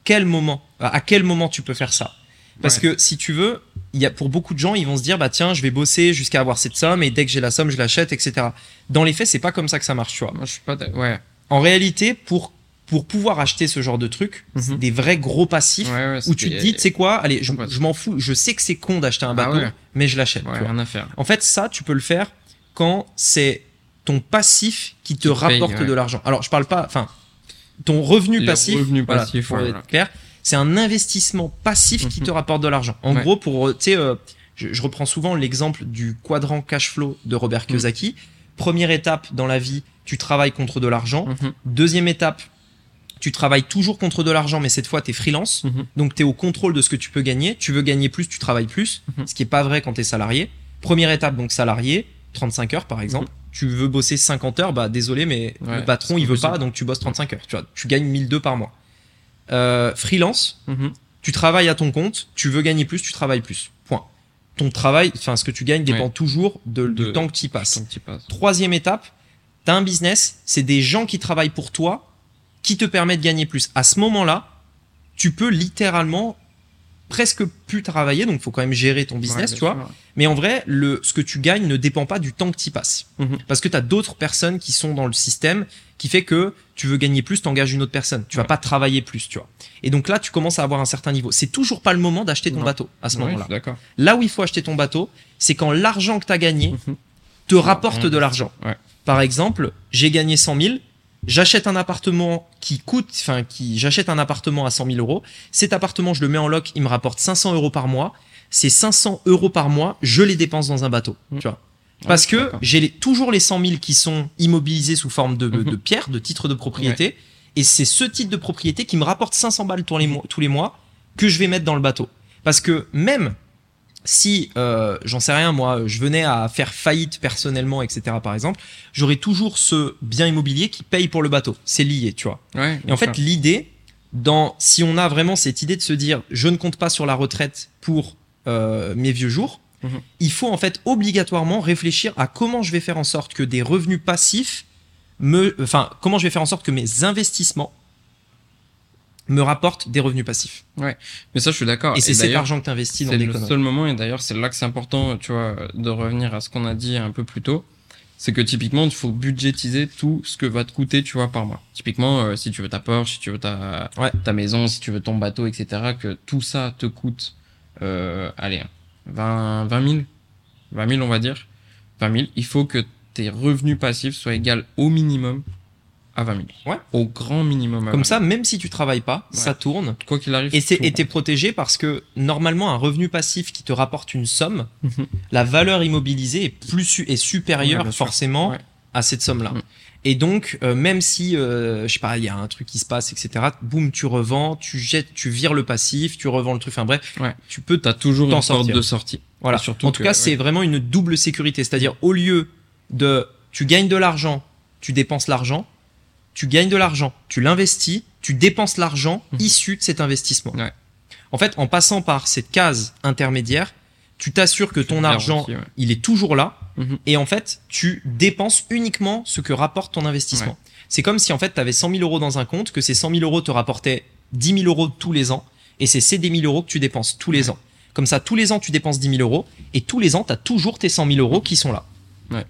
quel moment, à quel moment tu peux faire ça. Parce Ouais. que si tu veux, il y a pour beaucoup de gens, ils vont se dire bah tiens, je vais bosser jusqu'à avoir cette somme et dès que j'ai la somme, je l'achète, etc. Dans les faits, c'est pas comme ça que ça marche, tu vois. Moi, je suis pas. Ouais. En réalité, pour pour pouvoir acheter ce genre de trucs, Mhm. des vrais gros passifs Ouais, ouais, où tu te dis, tu sais quoi, allez, je, m'en fous, je sais que c'est con d'acheter un Ah bateau, ouais. mais je l'achète. Tu vois. rien à faire. En fait, ça, tu peux le faire quand c'est ton passif qui te Qui te paye, rapporte ouais. de l'argent. Alors, je parle pas, enfin, ton revenu passif. revenu voilà, passif, pour être clair, c'est un investissement passif qui Mhm. te rapporte de l'argent. En Ouais. gros, pour, euh, tu sais, euh, je, je reprends souvent l'exemple du quadrant cash flow de Robert Mhm. Kiyosaki. Première étape dans la vie, tu travailles contre de l'argent. Mhm. Deuxième étape, tu travailles toujours contre de l'argent, mais cette fois, tu es freelance. Donc, tu es au contrôle de ce que tu peux gagner. Tu veux gagner plus, tu travailles plus, ce qui est pas vrai quand tu es salarié. Première étape, donc salarié, 35 heures par exemple. Tu veux bosser 50 heures, bah désolé, mais. Ouais, le patron, il veut pas, donc tu bosses 35 heures. Tu vois, tu gagnes 1002 par mois. Euh, freelance, Mhm. tu travailles à ton compte, tu veux gagner plus, tu travailles plus. Point. Ton travail, enfin ce que tu gagnes dépend Ouais. toujours de, du temps que tu y passes. Troisième étape, tu as un business, c'est des gens qui travaillent pour toi qui te permettent de gagner plus. À ce moment-là, tu peux littéralement presque plus travailler, donc faut quand même gérer ton business, Ouais, tu vois. Mais en vrai, le, ce que tu gagnes ne dépend pas du temps que tu y passes. Mhm. Parce que tu as d'autres personnes qui sont dans le système qui fait que tu veux gagner plus, t'engages une autre personne. Tu vas Ouais. pas travailler plus, tu vois. Et donc là, tu commences à avoir un certain niveau. C'est toujours pas le moment d'acheter ton Non. bateau à ce moment-là. Là où il faut acheter ton bateau, c'est quand l'argent que tu as gagné Mhm. te rapporte de l'argent. Par exemple, j'ai gagné 100 000, j'achète un appartement qui coûte, enfin, qui, j'achète un appartement à 100 000 euros. Cet appartement, je le mets en loc, il me rapporte 500 euros par mois. Ces 500 euros par mois, je les dépense dans un bateau, Mhm. tu vois. Ouais, Parce que j'ai les- toujours les 100 000 qui sont immobilisés sous forme de, Mhm. de pierres, de titres de propriété. Et c'est ce titre de propriété qui me rapporte 500 balles tous les, mois, tous les mois que je vais mettre dans le bateau. Parce que même si, euh, j'en sais rien, moi, je venais à faire faillite personnellement, etc., par exemple, j'aurais toujours ce bien immobilier qui paye pour le bateau. C'est lié, tu vois. Ouais, Et en fait, l'idée, dans, si on a vraiment cette idée de se dire, je ne compte pas sur la retraite pour euh, mes vieux jours, Mhm. il faut en fait obligatoirement réfléchir à comment je vais faire en sorte que des revenus passifs me, enfin, comment je vais faire en sorte que mes investissements me rapportent des revenus passifs. mais ça, je suis d'accord. Et c'est cet argent que tu investis dans C'est des le seul moment, et d'ailleurs, c'est là que c'est important, tu vois, de revenir à ce qu'on a dit un peu plus tôt. C'est que typiquement, il faut budgétiser tout ce que va te coûter, tu vois, par mois. Typiquement, euh, si tu veux ta Porsche, si tu veux ta, Ouais. ta maison, si tu veux ton bateau, etc., que tout ça te coûte, euh, allez, 20, 20 000, 20 000, on va dire, 20 000, il faut que tes revenus passifs soient égaux au minimum à 20 000. Ouais. Au grand minimum à Comme 20 ça, même si tu travailles pas, Ouais. ça tourne. 000. Quoi qu'il arrive. Et c'est- et t'es protégé parce que normalement un revenu passif qui te rapporte une somme, Mhm. la valeur immobilisée est plus est supérieure Ouais, forcément à cette somme-là. Mhm. Et donc euh, même si euh, je sais pas, il y a un truc qui se passe, etc. Boum, tu revends, tu jettes, tu vires le passif, tu revends le truc. Enfin bref, Ouais. tu peux T'as toujours une sorte de sortie. voilà. Et surtout en tout que- cas, ouais. c'est vraiment une double sécurité. C'est-à-dire, au lieu de tu gagnes de l'argent, tu dépenses l'argent, tu gagnes de l'argent, tu l'investis, tu dépenses l'argent Mhm. issu de cet investissement. Ouais. En fait, en passant par cette case intermédiaire, tu t'assures que ton argent, ouais. il est toujours là. Mhm. Et en fait, tu dépenses uniquement ce que rapporte ton investissement. C'est comme si en fait, tu avais 100 000 euros dans un compte, que ces 100 000 euros te rapportaient 10 000 euros tous les ans, et c'est ces 10 000 euros que tu dépenses tous les ans. Comme ça, tous les ans, tu dépenses 10 000 euros, et tous les ans, tu as toujours tes 100 000 euros qui sont là.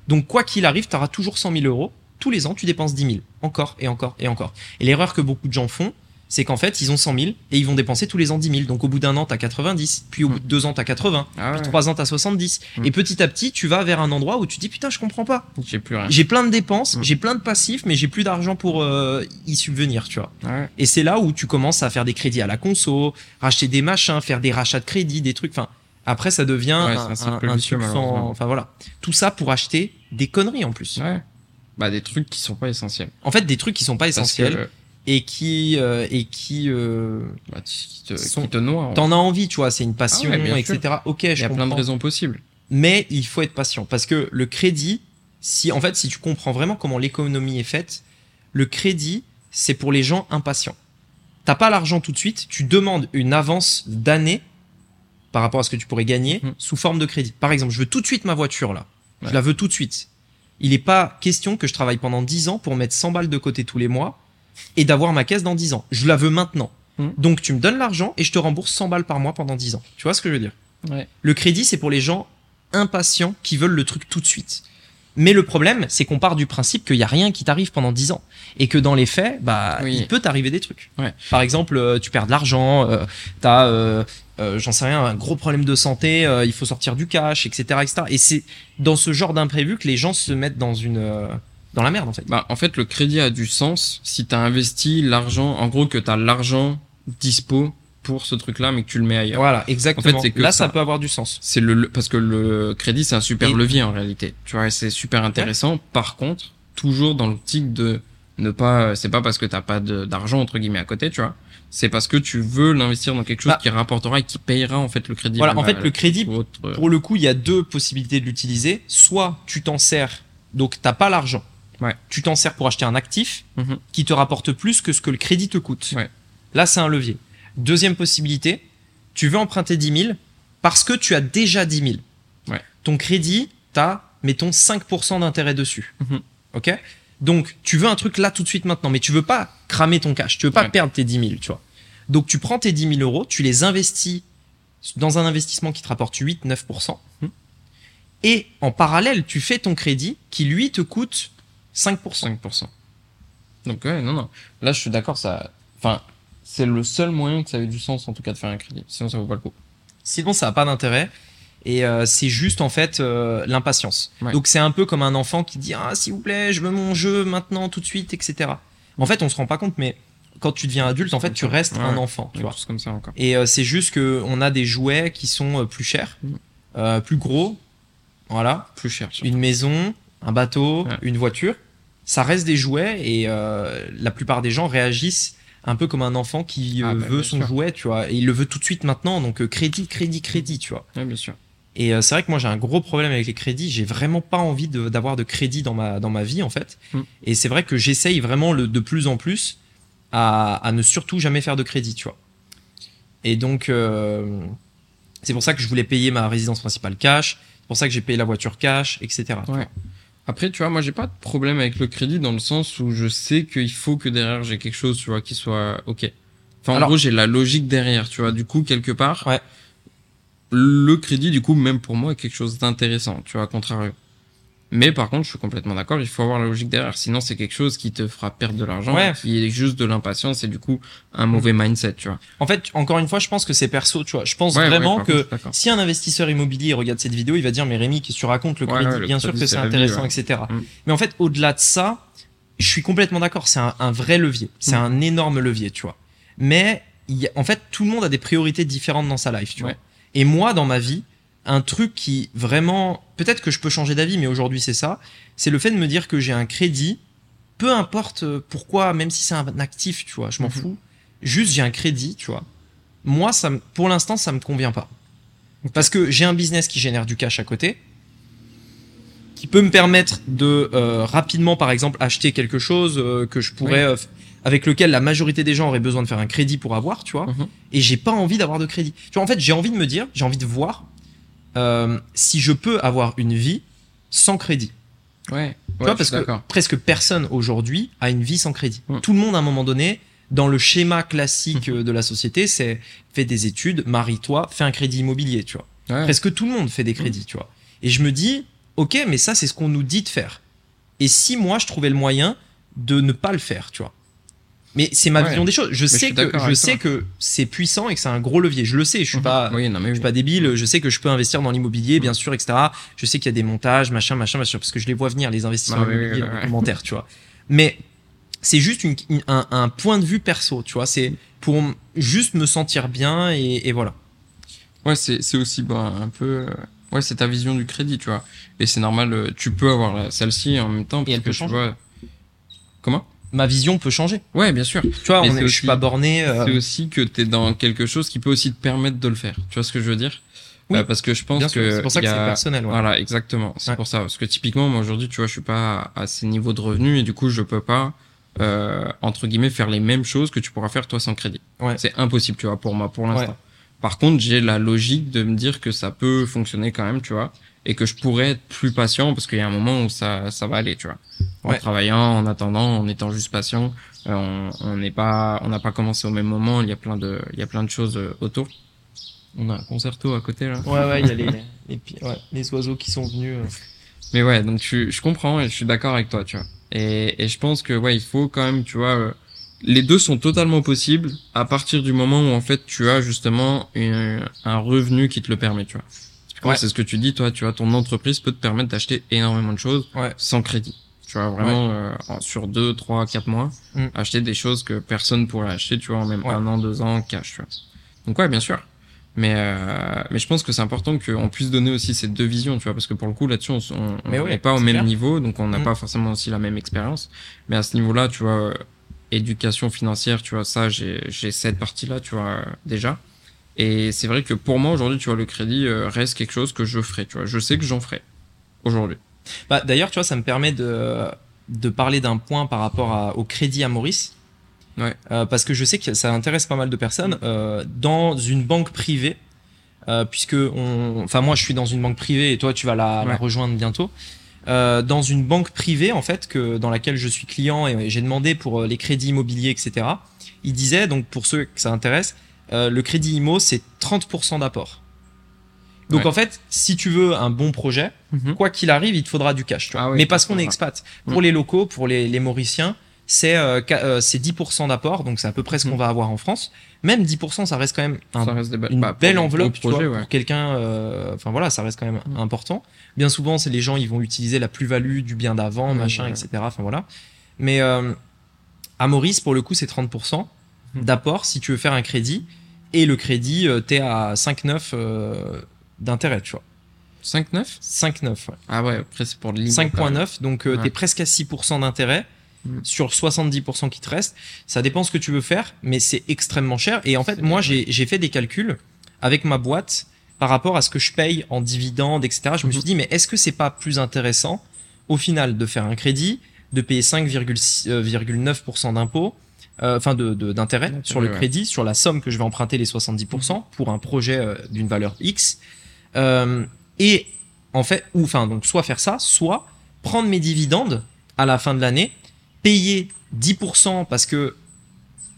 Donc, quoi qu'il arrive, tu auras toujours 100 000 euros tous les ans, tu dépenses 10 000. Encore et encore et encore. Et l'erreur que beaucoup de gens font, c'est qu'en fait, ils ont 100 000 et ils vont dépenser tous les ans 10 000. Donc au bout d'un an, t'as 90, puis au bout de deux ans, t'as 80, Ah puis trois ans, t'as 70. Mm. Et petit à petit, tu vas vers un endroit où tu dis putain, je comprends pas. J'ai plus rien. J'ai plein de dépenses, Mm. j'ai plein de passifs, mais j'ai plus d'argent pour euh, y subvenir, tu vois. Ouais. Et c'est là où tu commences à faire des crédits à la conso, racheter des machins, faire des rachats de crédits, des trucs. Enfin, après, ça devient Ouais, un, un sans-. Enfin voilà, tout ça pour acheter des conneries en plus. Ouais. Bah, des trucs qui sont pas essentiels. En fait, des trucs qui sont pas essentiels que, et qui euh, et qui euh, bah, qui te, Sont- qui te noient. t'en as envie, tu vois. C'est une passion, Ah ouais, sûr. etc. Ok, Il je y a plein de raisons possibles. Mais il faut être patient parce que le crédit, si en fait, si tu comprends vraiment comment l'économie est faite, le crédit, c'est pour les gens impatients. T'as pas l'argent tout de suite, tu demandes une avance d'année par rapport à ce que tu pourrais gagner Mhm. sous forme de crédit. Par exemple, je veux tout de suite ma voiture là. Je la veux tout de suite. Il n'est pas question que je travaille pendant 10 ans pour mettre 100 balles de côté tous les mois et d'avoir ma caisse dans 10 ans. Je la veux maintenant. Mhm. Donc tu me donnes l'argent et je te rembourse 100 balles par mois pendant 10 ans. Tu vois ce que je veux dire? Ouais. le crédit, c'est pour les gens impatients qui veulent le truc tout de suite. Mais le problème, c'est qu'on part du principe qu'il n'y a rien qui t'arrive pendant 10 ans. Et que dans les faits, bah, Oui. il peut t'arriver des trucs. Ouais. Par exemple, euh, tu perds de l'argent, euh, t'as, euh, euh, j'en sais rien, un gros problème de santé, il faut sortir du cash, etc., etc. Et c'est dans ce genre d'imprévu que les gens se mettent dans une, dans la merde, en fait. Bah, en fait, le crédit a du sens si t'as investi l'argent, en gros, que t'as l'argent dispo pour ce truc-là, mais que tu le mets ailleurs. Voilà, exactement. c'est que Là, ça. ça. peut avoir du sens. C'est le, le- parce que le crédit, c'est un super Et- levier en réalité. Tu vois, c'est super intéressant. Par contre, toujours dans l'optique de ne pas, c'est pas parce que t'as pas de- d'argent entre guillemets à côté, tu vois. C'est parce que tu veux l'investir dans quelque chose Bah. qui rapportera et qui payera en fait le crédit. Voilà, en fait, le crédit, autre, euh, Pour le coup, il y a deux possibilités de l'utiliser. Soit tu t'en sers, donc t'as pas l'argent. Ouais. Tu t'en sers pour acheter un actif Mhm. qui te rapporte plus que ce que le crédit te coûte. Ouais. Là, c'est un levier. Deuxième possibilité, tu veux emprunter 10 000 parce que tu as déjà 10 000. Ouais. Ton crédit, t'as, mettons, 5% d'intérêt dessus. Mhm. Ok? Donc, tu veux un truc là tout de suite maintenant, mais tu veux pas cramer ton cash, tu veux pas Ouais. perdre tes 10 000, tu vois. Donc, tu prends tes 10 000 euros, tu les investis dans un investissement qui te rapporte 8-9%. Mhm. Et en parallèle, tu fais ton crédit qui, lui, te coûte 5%. 5%. Donc ouais, non, non. Là, je suis d'accord, ça, enfin, c'est le seul moyen que ça ait du sens en tout cas de faire un crédit. Sinon, ça vaut pas le coup. Sinon, ça n'a pas d'intérêt. Et euh, c'est juste en fait euh, l'impatience. Ouais. Donc c'est un peu comme un enfant qui dit ah s'il vous plaît je veux mon jeu maintenant tout de suite etc. En fait on se rend pas compte mais quand tu deviens adulte en fait tu restes Ouais. un enfant tu vois. comme ça encore. Et euh, c'est juste que on a des jouets qui sont euh, plus chers, Mm. euh, plus gros, voilà, Plus cher. surtout. une maison, un bateau, Ouais. une voiture. Ça reste des jouets et la plupart des gens réagissent un peu comme un enfant qui euh, Ah, bah, veut son sûr. jouet, tu vois, et il le veut tout de suite maintenant, donc euh, crédit, crédit, crédit, tu vois. Ouais, bien sûr. Et euh, c'est vrai que moi j'ai un gros problème avec les crédits. J'ai vraiment pas envie de- d'avoir de, crédit dans ma dans ma vie en fait. Mm. Et c'est vrai que j'essaye vraiment le, de plus en plus à, à ne surtout jamais faire de crédit, tu vois. Et donc euh, c'est pour ça que je voulais payer ma résidence principale cash. C'est pour ça que j'ai payé la voiture cash, etc. Ouais. Après, tu vois, moi, j'ai pas de problème avec le crédit dans le sens où je sais qu'il faut que derrière j'ai quelque chose, tu vois, qui soit ok. Enfin, en Alors- gros, j'ai la logique derrière, tu vois. Du coup, quelque part, Ouais. le crédit, du coup, même pour moi, est quelque chose d'intéressant, tu vois, à contrario. Mais par contre, je suis complètement d'accord, il faut avoir la logique derrière. Sinon, c'est quelque chose qui te fera perdre de l'argent, Ouais. qui est juste de l'impatience et du coup, un mauvais mindset, tu vois. En fait, encore une fois, je pense que c'est perso, tu vois. Je pense Ouais, vraiment que si un investisseur immobilier regarde cette vidéo, il va dire mais Rémi, qu'est-ce que tu racontes? Le crédit le Bien sûr que c'est vie, intéressant, etc. Mm. Mais en fait, au-delà de ça, je suis complètement d'accord. C'est un, un vrai levier. C'est Mm. un énorme levier, tu vois. Mais il y a- en fait, tout le monde a des priorités différentes dans sa life, tu vois. Et moi, dans ma vie, un truc qui vraiment, peut-être que je peux changer d'avis, mais aujourd'hui c'est ça, c'est le fait de me dire que j'ai un crédit, peu importe euh, pourquoi, même si c'est un actif, tu vois, je m'en Mhm. fous. Juste j'ai un crédit, tu vois. Moi, ça, pour l'instant, ça me convient pas. Parce que j'ai un business qui génère du cash à côté, qui peut me permettre de euh, rapidement, par exemple, acheter quelque chose euh, que je pourrais, euh, avec lequel la majorité des gens auraient besoin de faire un crédit pour avoir, tu vois. Mhm. Et j'ai pas envie d'avoir de crédit. Tu vois, en fait, j'ai envie de me dire, j'ai envie de voir euh, si je peux avoir une vie sans crédit. Ouais, Tu vois, parce que presque personne aujourd'hui a une vie sans crédit. Mm. Tout le monde, à un moment donné, dans le schéma classique Mhm. euh, de la société, c'est fais des études, marie-toi, fais un crédit immobilier, tu vois. Ouais. Presque tout le monde fait des crédits, tu vois. Et je me dis, ok, mais ça, c'est ce qu'on nous dit de faire. Et si moi, je trouvais le moyen de ne pas le faire, tu vois. Mais c'est ma Ouais. vision des choses. Je sais que je sais toi. que c'est puissant et que c'est un gros levier. Je le sais. Je suis pas. Oui, non, mais Je suis pas débile, je sais que je peux investir dans l'immobilier, bien sûr, etc. Je sais qu'il y a des montages, machin, machin, machin, parce que je les vois venir, les investissements immobiliers oui, commentaires, tu vois. Mais c'est juste une- une- un, un point de vue perso, tu vois. C'est pour juste me sentir bien et, et voilà. Ouais, c'est c'est aussi bah, un peu. euh, Ouais, c'est ta vision du crédit, tu vois. Et c'est normal, euh, tu peux avoir celle-ci en même temps. parce elle que peut tu vois. Comment? Ma vision peut changer. Ouais, bien sûr. Tu vois, on est, je suis pas borné. euh, C'est aussi que tu es dans quelque chose qui peut aussi te permettre de le faire. Tu vois ce que je veux dire? Oui. Euh, Parce que je pense bien que. c'est pour ça que c'est personnel. ouais. Voilà, exactement. C'est Ouais. pour ça. Parce que typiquement, moi aujourd'hui, tu vois, je suis pas à, ces niveaux de revenus et du coup, je peux pas, euh, entre guillemets, faire les mêmes choses que tu pourras faire toi sans crédit. Ouais. C'est impossible, tu vois, pour moi, pour l'instant. Ouais. Par contre, j'ai la logique de me dire que ça peut fonctionner quand même, tu vois, et que je pourrais être plus patient parce qu'il y a un moment où ça, ça va aller, tu vois. En Ouais. travaillant, en attendant, en étant juste patient, euh, on on n'est pas, on n'a pas commencé au même moment. Il y a plein de, il y a plein de choses euh, autour. On a un concerto à côté là. Ouais, ouais, il y a les, les, pi- ouais, les oiseaux qui sont venus. euh. Mais ouais, donc je, je comprends et je suis d'accord avec toi, tu vois. Et, et je pense que ouais, il faut quand même, tu vois, euh, les deux sont totalement possibles à partir du moment où en fait tu as justement une- un revenu qui te le permet, tu vois. Ouais. C'est ce que tu dis, toi, tu vois, ton entreprise peut te permettre d'acheter énormément de choses Ouais. sans crédit. Tu vois, vraiment, euh, sur deux, trois, quatre mois, Mm. acheter des choses que personne pourrait acheter, tu vois, en même un an, deux ans, cash, tu vois. Donc ouais, bien sûr. Mais, euh, mais je pense que c'est important qu'on puisse donner aussi ces deux visions, tu vois, parce que pour le coup, là-dessus, on on on ouais, n'est pas au même clair. niveau, donc on n'a Mm. pas forcément aussi la même expérience. Mais à ce niveau-là, tu vois, euh, éducation financière, tu vois, ça, j'ai j'ai cette partie-là, tu vois, euh, déjà. Et c'est vrai que pour moi, aujourd'hui, tu vois, le crédit euh, reste quelque chose que je ferai, tu vois. Je sais que j'en ferai aujourd'hui. Bah, D'ailleurs, tu vois, ça me permet de, de parler d'un point par rapport à- au crédit à Maurice. Ouais. Euh, parce que je sais que ça intéresse pas mal de personnes. Euh, dans une banque privée, euh, puisque on, enfin moi je suis dans une banque privée et toi tu vas la, la rejoindre bientôt. Dans une banque privée en fait que dans laquelle je suis client et j'ai demandé pour les crédits immobiliers etc. Il disait donc pour ceux que ça intéresse, euh, le crédit IMO c'est 30% d'apport. Donc Ouais. en fait si tu veux un bon projet, quoi qu'il arrive, il te faudra du cash. Tu vois. Ah oui, Mais parce qu'on est expat. Pour Mm. les locaux, pour les, les Mauriciens, c'est euh, ca- euh, c'est 10% d'apport, donc c'est à peu près ce qu'on Mm. va avoir en France. Même 10%, ça reste quand même un- reste une bah, belle enveloppe gros tu vois, projets, ouais. pour quelqu'un. euh, Enfin voilà, ça reste quand même important. Bien souvent, c'est les gens, ils vont utiliser la plus-value du bien d'avant, machin, ouais. etc. Enfin voilà. Mais euh, à Maurice, pour le coup, c'est 30% Mm. d'apport si tu veux faire un crédit. Et le crédit, euh, t'es à 5,9 euh, d'intérêt, tu vois. 5,9 5,9, ouais. Ah ouais, après c'est pour même. 5,9, donc euh, Ouais. t'es presque à 6% d'intérêt Mm. sur 70% qui te reste. Ça dépend ce que tu veux faire, mais c'est extrêmement cher. Et en fait, moi, j'ai fait des calculs avec ma boîte par rapport à ce que je paye en dividendes, etc. Je me suis Mhm. dit, mais est-ce que c'est pas plus intéressant au final de faire un crédit, de payer 5,9% d'impôts, enfin de de- d'intérêt sur le ouais. crédit, sur la somme que je vais emprunter les 70% pour un projet euh, d'une valeur X. Euh, et en fait, ou enfin donc soit faire ça, soit prendre mes dividendes à la fin de l'année, payer 10% parce que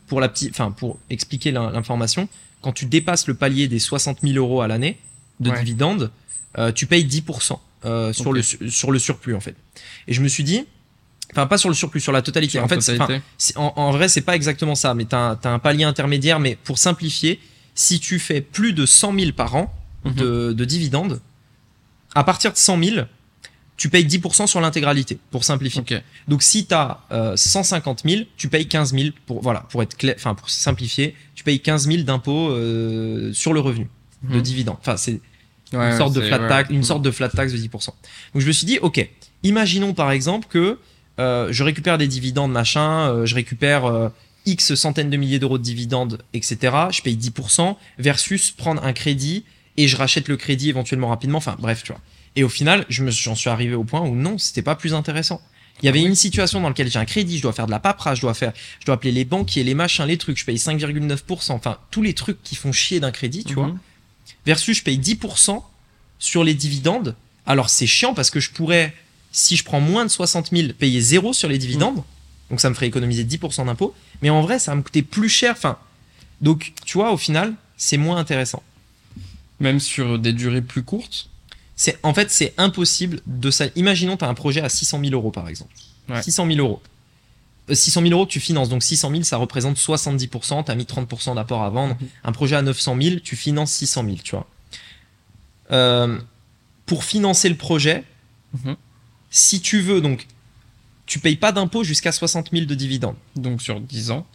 pour la petite, enfin pour expliquer l'in- l'information, quand tu dépasses le palier des 60 000 euros à l'année de Ouais. dividendes, euh, tu payes 10% euh, sur le su- sur le surplus en fait. Et je me suis dit, enfin pas sur le surplus, sur la totalité. Sur en fait, totalité. en, en vrai, c'est pas exactement ça, mais t'as as un palier intermédiaire. Mais pour simplifier, si tu fais plus de 100 000 par an Mhm. de, de dividendes, à partir de 100 000, tu payes 10% sur l'intégralité, pour simplifier. Donc si tu as 150 000, tu payes 15 000 pour voilà, pour être clair, enfin pour simplifier, tu payes 15 000 d'impôts euh, sur le revenu de Mhm. dividendes. Enfin c'est Ouais, une sorte de flat ouais. tax, une Mhm. sorte de flat tax de 10%. Donc je me suis dit, ok, imaginons par exemple que euh, je récupère des dividendes, machin, euh, je récupère euh, X centaines de milliers d'euros de dividendes, etc. Je paye 10% versus prendre un crédit et je rachète le crédit éventuellement rapidement. Enfin bref, tu vois. Et au final, je me j'en suis arrivé au point où non, c'était pas plus intéressant. Il y avait Ah une situation dans laquelle j'ai un crédit, je dois faire de la paperasse, je dois faire, je dois appeler les banquiers, les machins, les trucs, je paye 5,9%. Enfin, tous les trucs qui font chier d'un crédit, tu Mhm. vois versus je paye 10% sur les dividendes. Alors c'est chiant parce que je pourrais, si je prends moins de 60 000, payer zéro sur les dividendes. Donc ça me ferait économiser 10% d'impôts. Mais en vrai, ça va me coûter plus cher. Enfin, donc tu vois, au final, c'est moins intéressant. Même sur des durées plus courtes? C'est en fait c'est impossible de ça. Imaginons tu as un projet à 600 000 euros par exemple. Ouais. 600 000 euros. Euh, 600 000 euros que tu finances, donc 600 000 ça représente 70%, tu as mis 30% d'apport à vendre. Mhm. Un projet à 900 000, tu finances 600 000, tu vois. Euh, pour financer le projet, Mhm. Si tu veux, donc tu payes pas d'impôt jusqu'à 60 000 de dividendes. Donc sur 10 ans.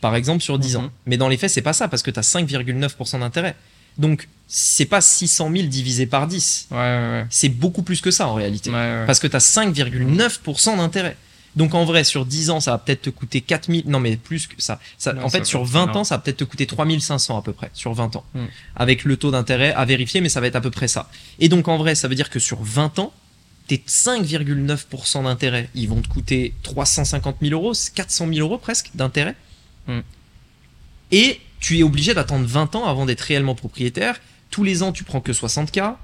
par exemple sur 10 Mhm. ans. Mais dans les faits, c'est pas ça parce que tu as 5,9% d'intérêt. Donc c'est pas 600 000 divisé par 10. Ouais, ouais, C'est beaucoup plus que ça en réalité. ouais. ouais, ouais. Parce que tu as 5,9% d'intérêt. Donc en vrai, sur 10 ans, ça va peut-être te coûter 4000. Non, mais plus que ça. ça Non, en ça fait, va sur être 20 énorme. ans, ça va peut-être te coûter 3500 à peu près. Sur 20 ans. Mm. Avec le taux d'intérêt à vérifier, mais ça va être à peu près ça. Et donc en vrai, ça veut dire que sur 20 ans, tes 5,9% d'intérêt, ils vont te coûter 350 000 euros, c'est 400 000 euros presque d'intérêt. Mm. Et tu es obligé d'attendre 20 ans avant d'être réellement propriétaire. Tous les ans, tu prends que 60K.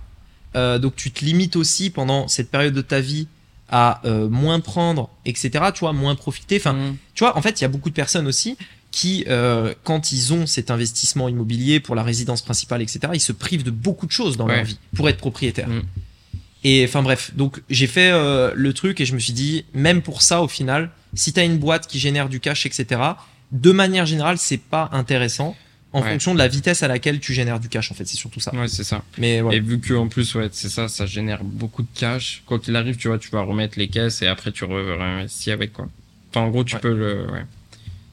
Euh, donc tu te limites aussi pendant cette période de ta vie à euh, moins prendre, etc. Tu vois, moins profiter. Enfin, Mhm. tu vois, en fait, il y a beaucoup de personnes aussi qui, euh, quand ils ont cet investissement immobilier pour la résidence principale, etc., ils se privent de beaucoup de choses dans Ouais. leur vie pour être propriétaire. Mm. Et enfin bref, donc j'ai fait euh, le truc et je me suis dit, même pour ça, au final, si tu as une boîte qui génère du cash, etc., de manière générale, c'est pas intéressant en Ouais. fonction de la vitesse à laquelle tu génères du cash, en fait, c'est surtout ça. Ouais, c'est ça. Mais voilà. Et vu que en plus, ouais, c'est ça, ça génère beaucoup de cash. Quoi qu'il arrive, tu vois, tu vas remettre les caisses et après tu réinvestis avec quoi. Enfin, en gros, tu Ouais. peux le. Ouais.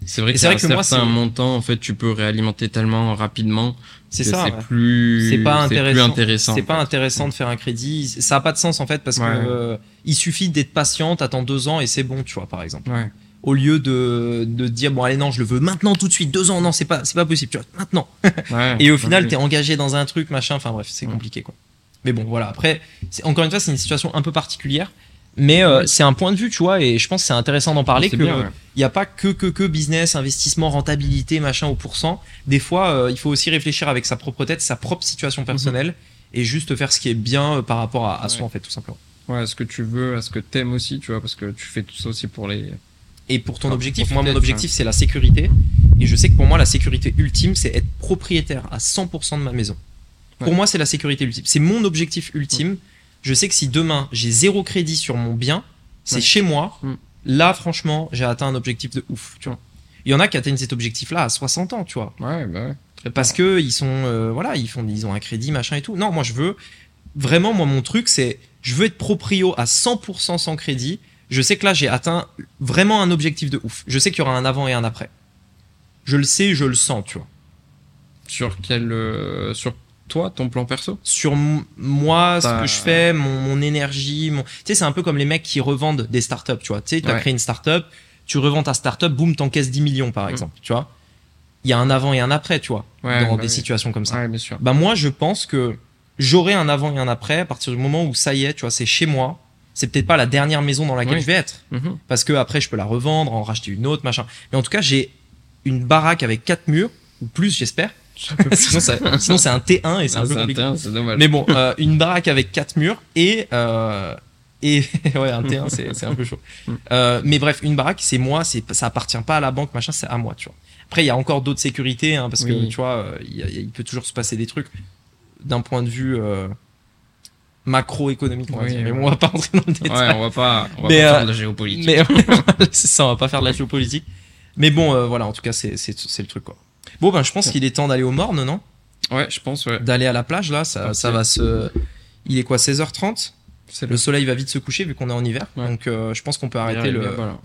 C'est vrai que c'est vrai un que moi, c'est- montant, en fait, tu peux réalimenter tellement rapidement. C'est ça. C'est ouais. plus. C'est pas intéressant. C'est pas intéressant de faire un crédit. Ça a pas de sens en fait parce Ouais. que euh, il suffit d'être patient, t'attends deux ans et c'est bon, tu vois, par exemple. Ouais. Au lieu de, de dire bon allez non je le veux maintenant tout de suite deux ans non c'est pas c'est pas possible tu vois maintenant et au final t'es engagé dans un truc machin enfin bref c'est Ouais. compliqué quoi mais bon voilà après encore une fois c'est une situation un peu particulière mais euh, c'est un point de vue tu vois et je pense que c'est intéressant d'en parler que ouais. il n'y a pas que, que, que business, investissement, rentabilité, machin au pourcent. Des fois, euh, il faut aussi réfléchir avec sa propre tête, sa propre situation personnelle et juste faire ce qui est bien euh, par rapport à, à soi, en fait, tout simplement. Ouais, à ce que tu veux, à ce que t'aimes aussi, tu vois, parce que tu fais tout ça aussi pour les. Et pour ton Ah, objectif, pour moi, mon objectif, c'est la sécurité. Et je sais que pour moi, la sécurité ultime, c'est être propriétaire à 100% de ma maison. Pour moi, c'est la sécurité ultime. C'est mon objectif ultime. Je sais que si demain, j'ai zéro crédit sur mon bien, c'est Ouais. chez moi. Mm. Là, franchement, j'ai atteint un objectif de ouf, tu vois. Il y en a qui atteignent cet objectif-là à 60 ans, tu vois. Ouais, bah ouais. Parce que ils sont euh, voilà ils font ils ont un crédit machin et tout non moi je veux vraiment moi mon truc c'est je veux être proprio à 100% sans crédit je sais que là j'ai atteint vraiment un objectif de ouf je sais qu'il y aura un avant et un après je le sais je le sens tu vois Sur quel. euh, sur toi, ton plan perso sur moi ce Bah, que je fais mon, mon énergie mon tu sais c'est un peu comme les mecs qui revendent des startups tu vois tu sais tu as Ouais. créé une startup tu revends ta startup boum t'encaisses 10 millions par Mm. exemple tu vois il y a un avant et un après tu vois Ouais, dans bah des oui. situations comme ça Ouais, bien sûr. Bah moi je pense que j'aurai un avant et un après à partir du moment où ça y est, tu vois, c'est chez moi. C'est peut-être pas la dernière maison dans laquelle Oui. je vais être Mhm. parce que après je peux la revendre, en racheter une autre, machin. Mais en tout cas, j'ai une baraque avec quatre murs ou plus, j'espère. Sinon ça- sinon, c'est un T1 et c'est un peu C'est un compliqué. terrain, c'est dommage. Mais bon, euh, une baraque avec quatre murs et euh, et ouais, un T1 c'est un peu chaud. Euh, mais bref, une baraque c'est moi, c'est ça appartient pas à la banque, machin, c'est à moi, tu vois. Après, il y a encore d'autres sécurités hein, parce que Oui. tu vois, il peut toujours se passer des trucs d'un point de vue macroéconomique, on va Oui, dire. Mais bon, on va pas rentrer dans le détail. Ouais, on va pas, on va Mais, pas faire de la géopolitique. Mais c'est ça, on va pas faire de la géopolitique. Mais bon, voilà, en tout cas, c'est le truc quoi. Bon, ben, je pense qu'il est temps d'aller au Morne, non? Ouais, je pense, ouais. D'aller à la plage là, ça, ça va se. Il est quoi, 16h30 C'est Le soleil va vite se coucher vu qu'on est en hiver. Ouais. Donc euh, je pense qu'on peut arrêter le. bas.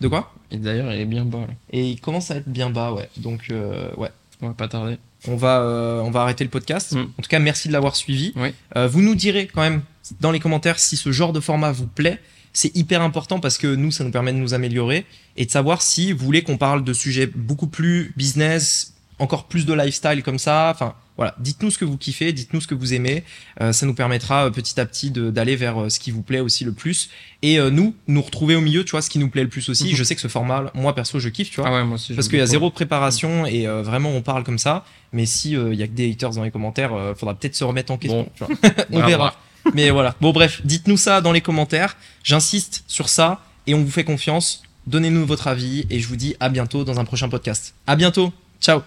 De quoi? Et d'ailleurs, il est bien bas, là. Et il commence à être bien bas, ouais. Donc euh, ouais. On va pas tarder. On va, euh, on va arrêter le podcast. Mm. En tout cas, merci de l'avoir suivi. Oui. Vous nous direz quand même dans les commentaires si ce genre de format vous plaît. C'est hyper important parce que nous, ça nous permet de nous améliorer et de savoir si vous voulez qu'on parle de sujets beaucoup plus business, encore plus de lifestyle comme ça. Enfin, voilà. Dites-nous ce que vous kiffez, dites-nous ce que vous aimez. Euh, ça nous permettra euh, petit à petit d'aller vers euh, ce qui vous plaît aussi le plus. Et nous, nous retrouver au milieu, tu vois, ce qui nous plaît le plus aussi. Mhm. Je sais que ce format, moi perso, je kiffe, tu vois. Ah ouais, moi aussi. Parce qu'il y a zéro préparation et vraiment on parle comme ça. Mais si il y a que des haters dans les commentaires, faudra peut-être se remettre en question. Bon. tu vois. on verra. Mais voilà. Bon bref, dites-nous ça dans les commentaires. J'insiste sur ça et on vous fait confiance. Donnez-nous votre avis et je vous dis à bientôt dans un prochain podcast. À bientôt. Ciao.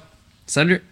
Salut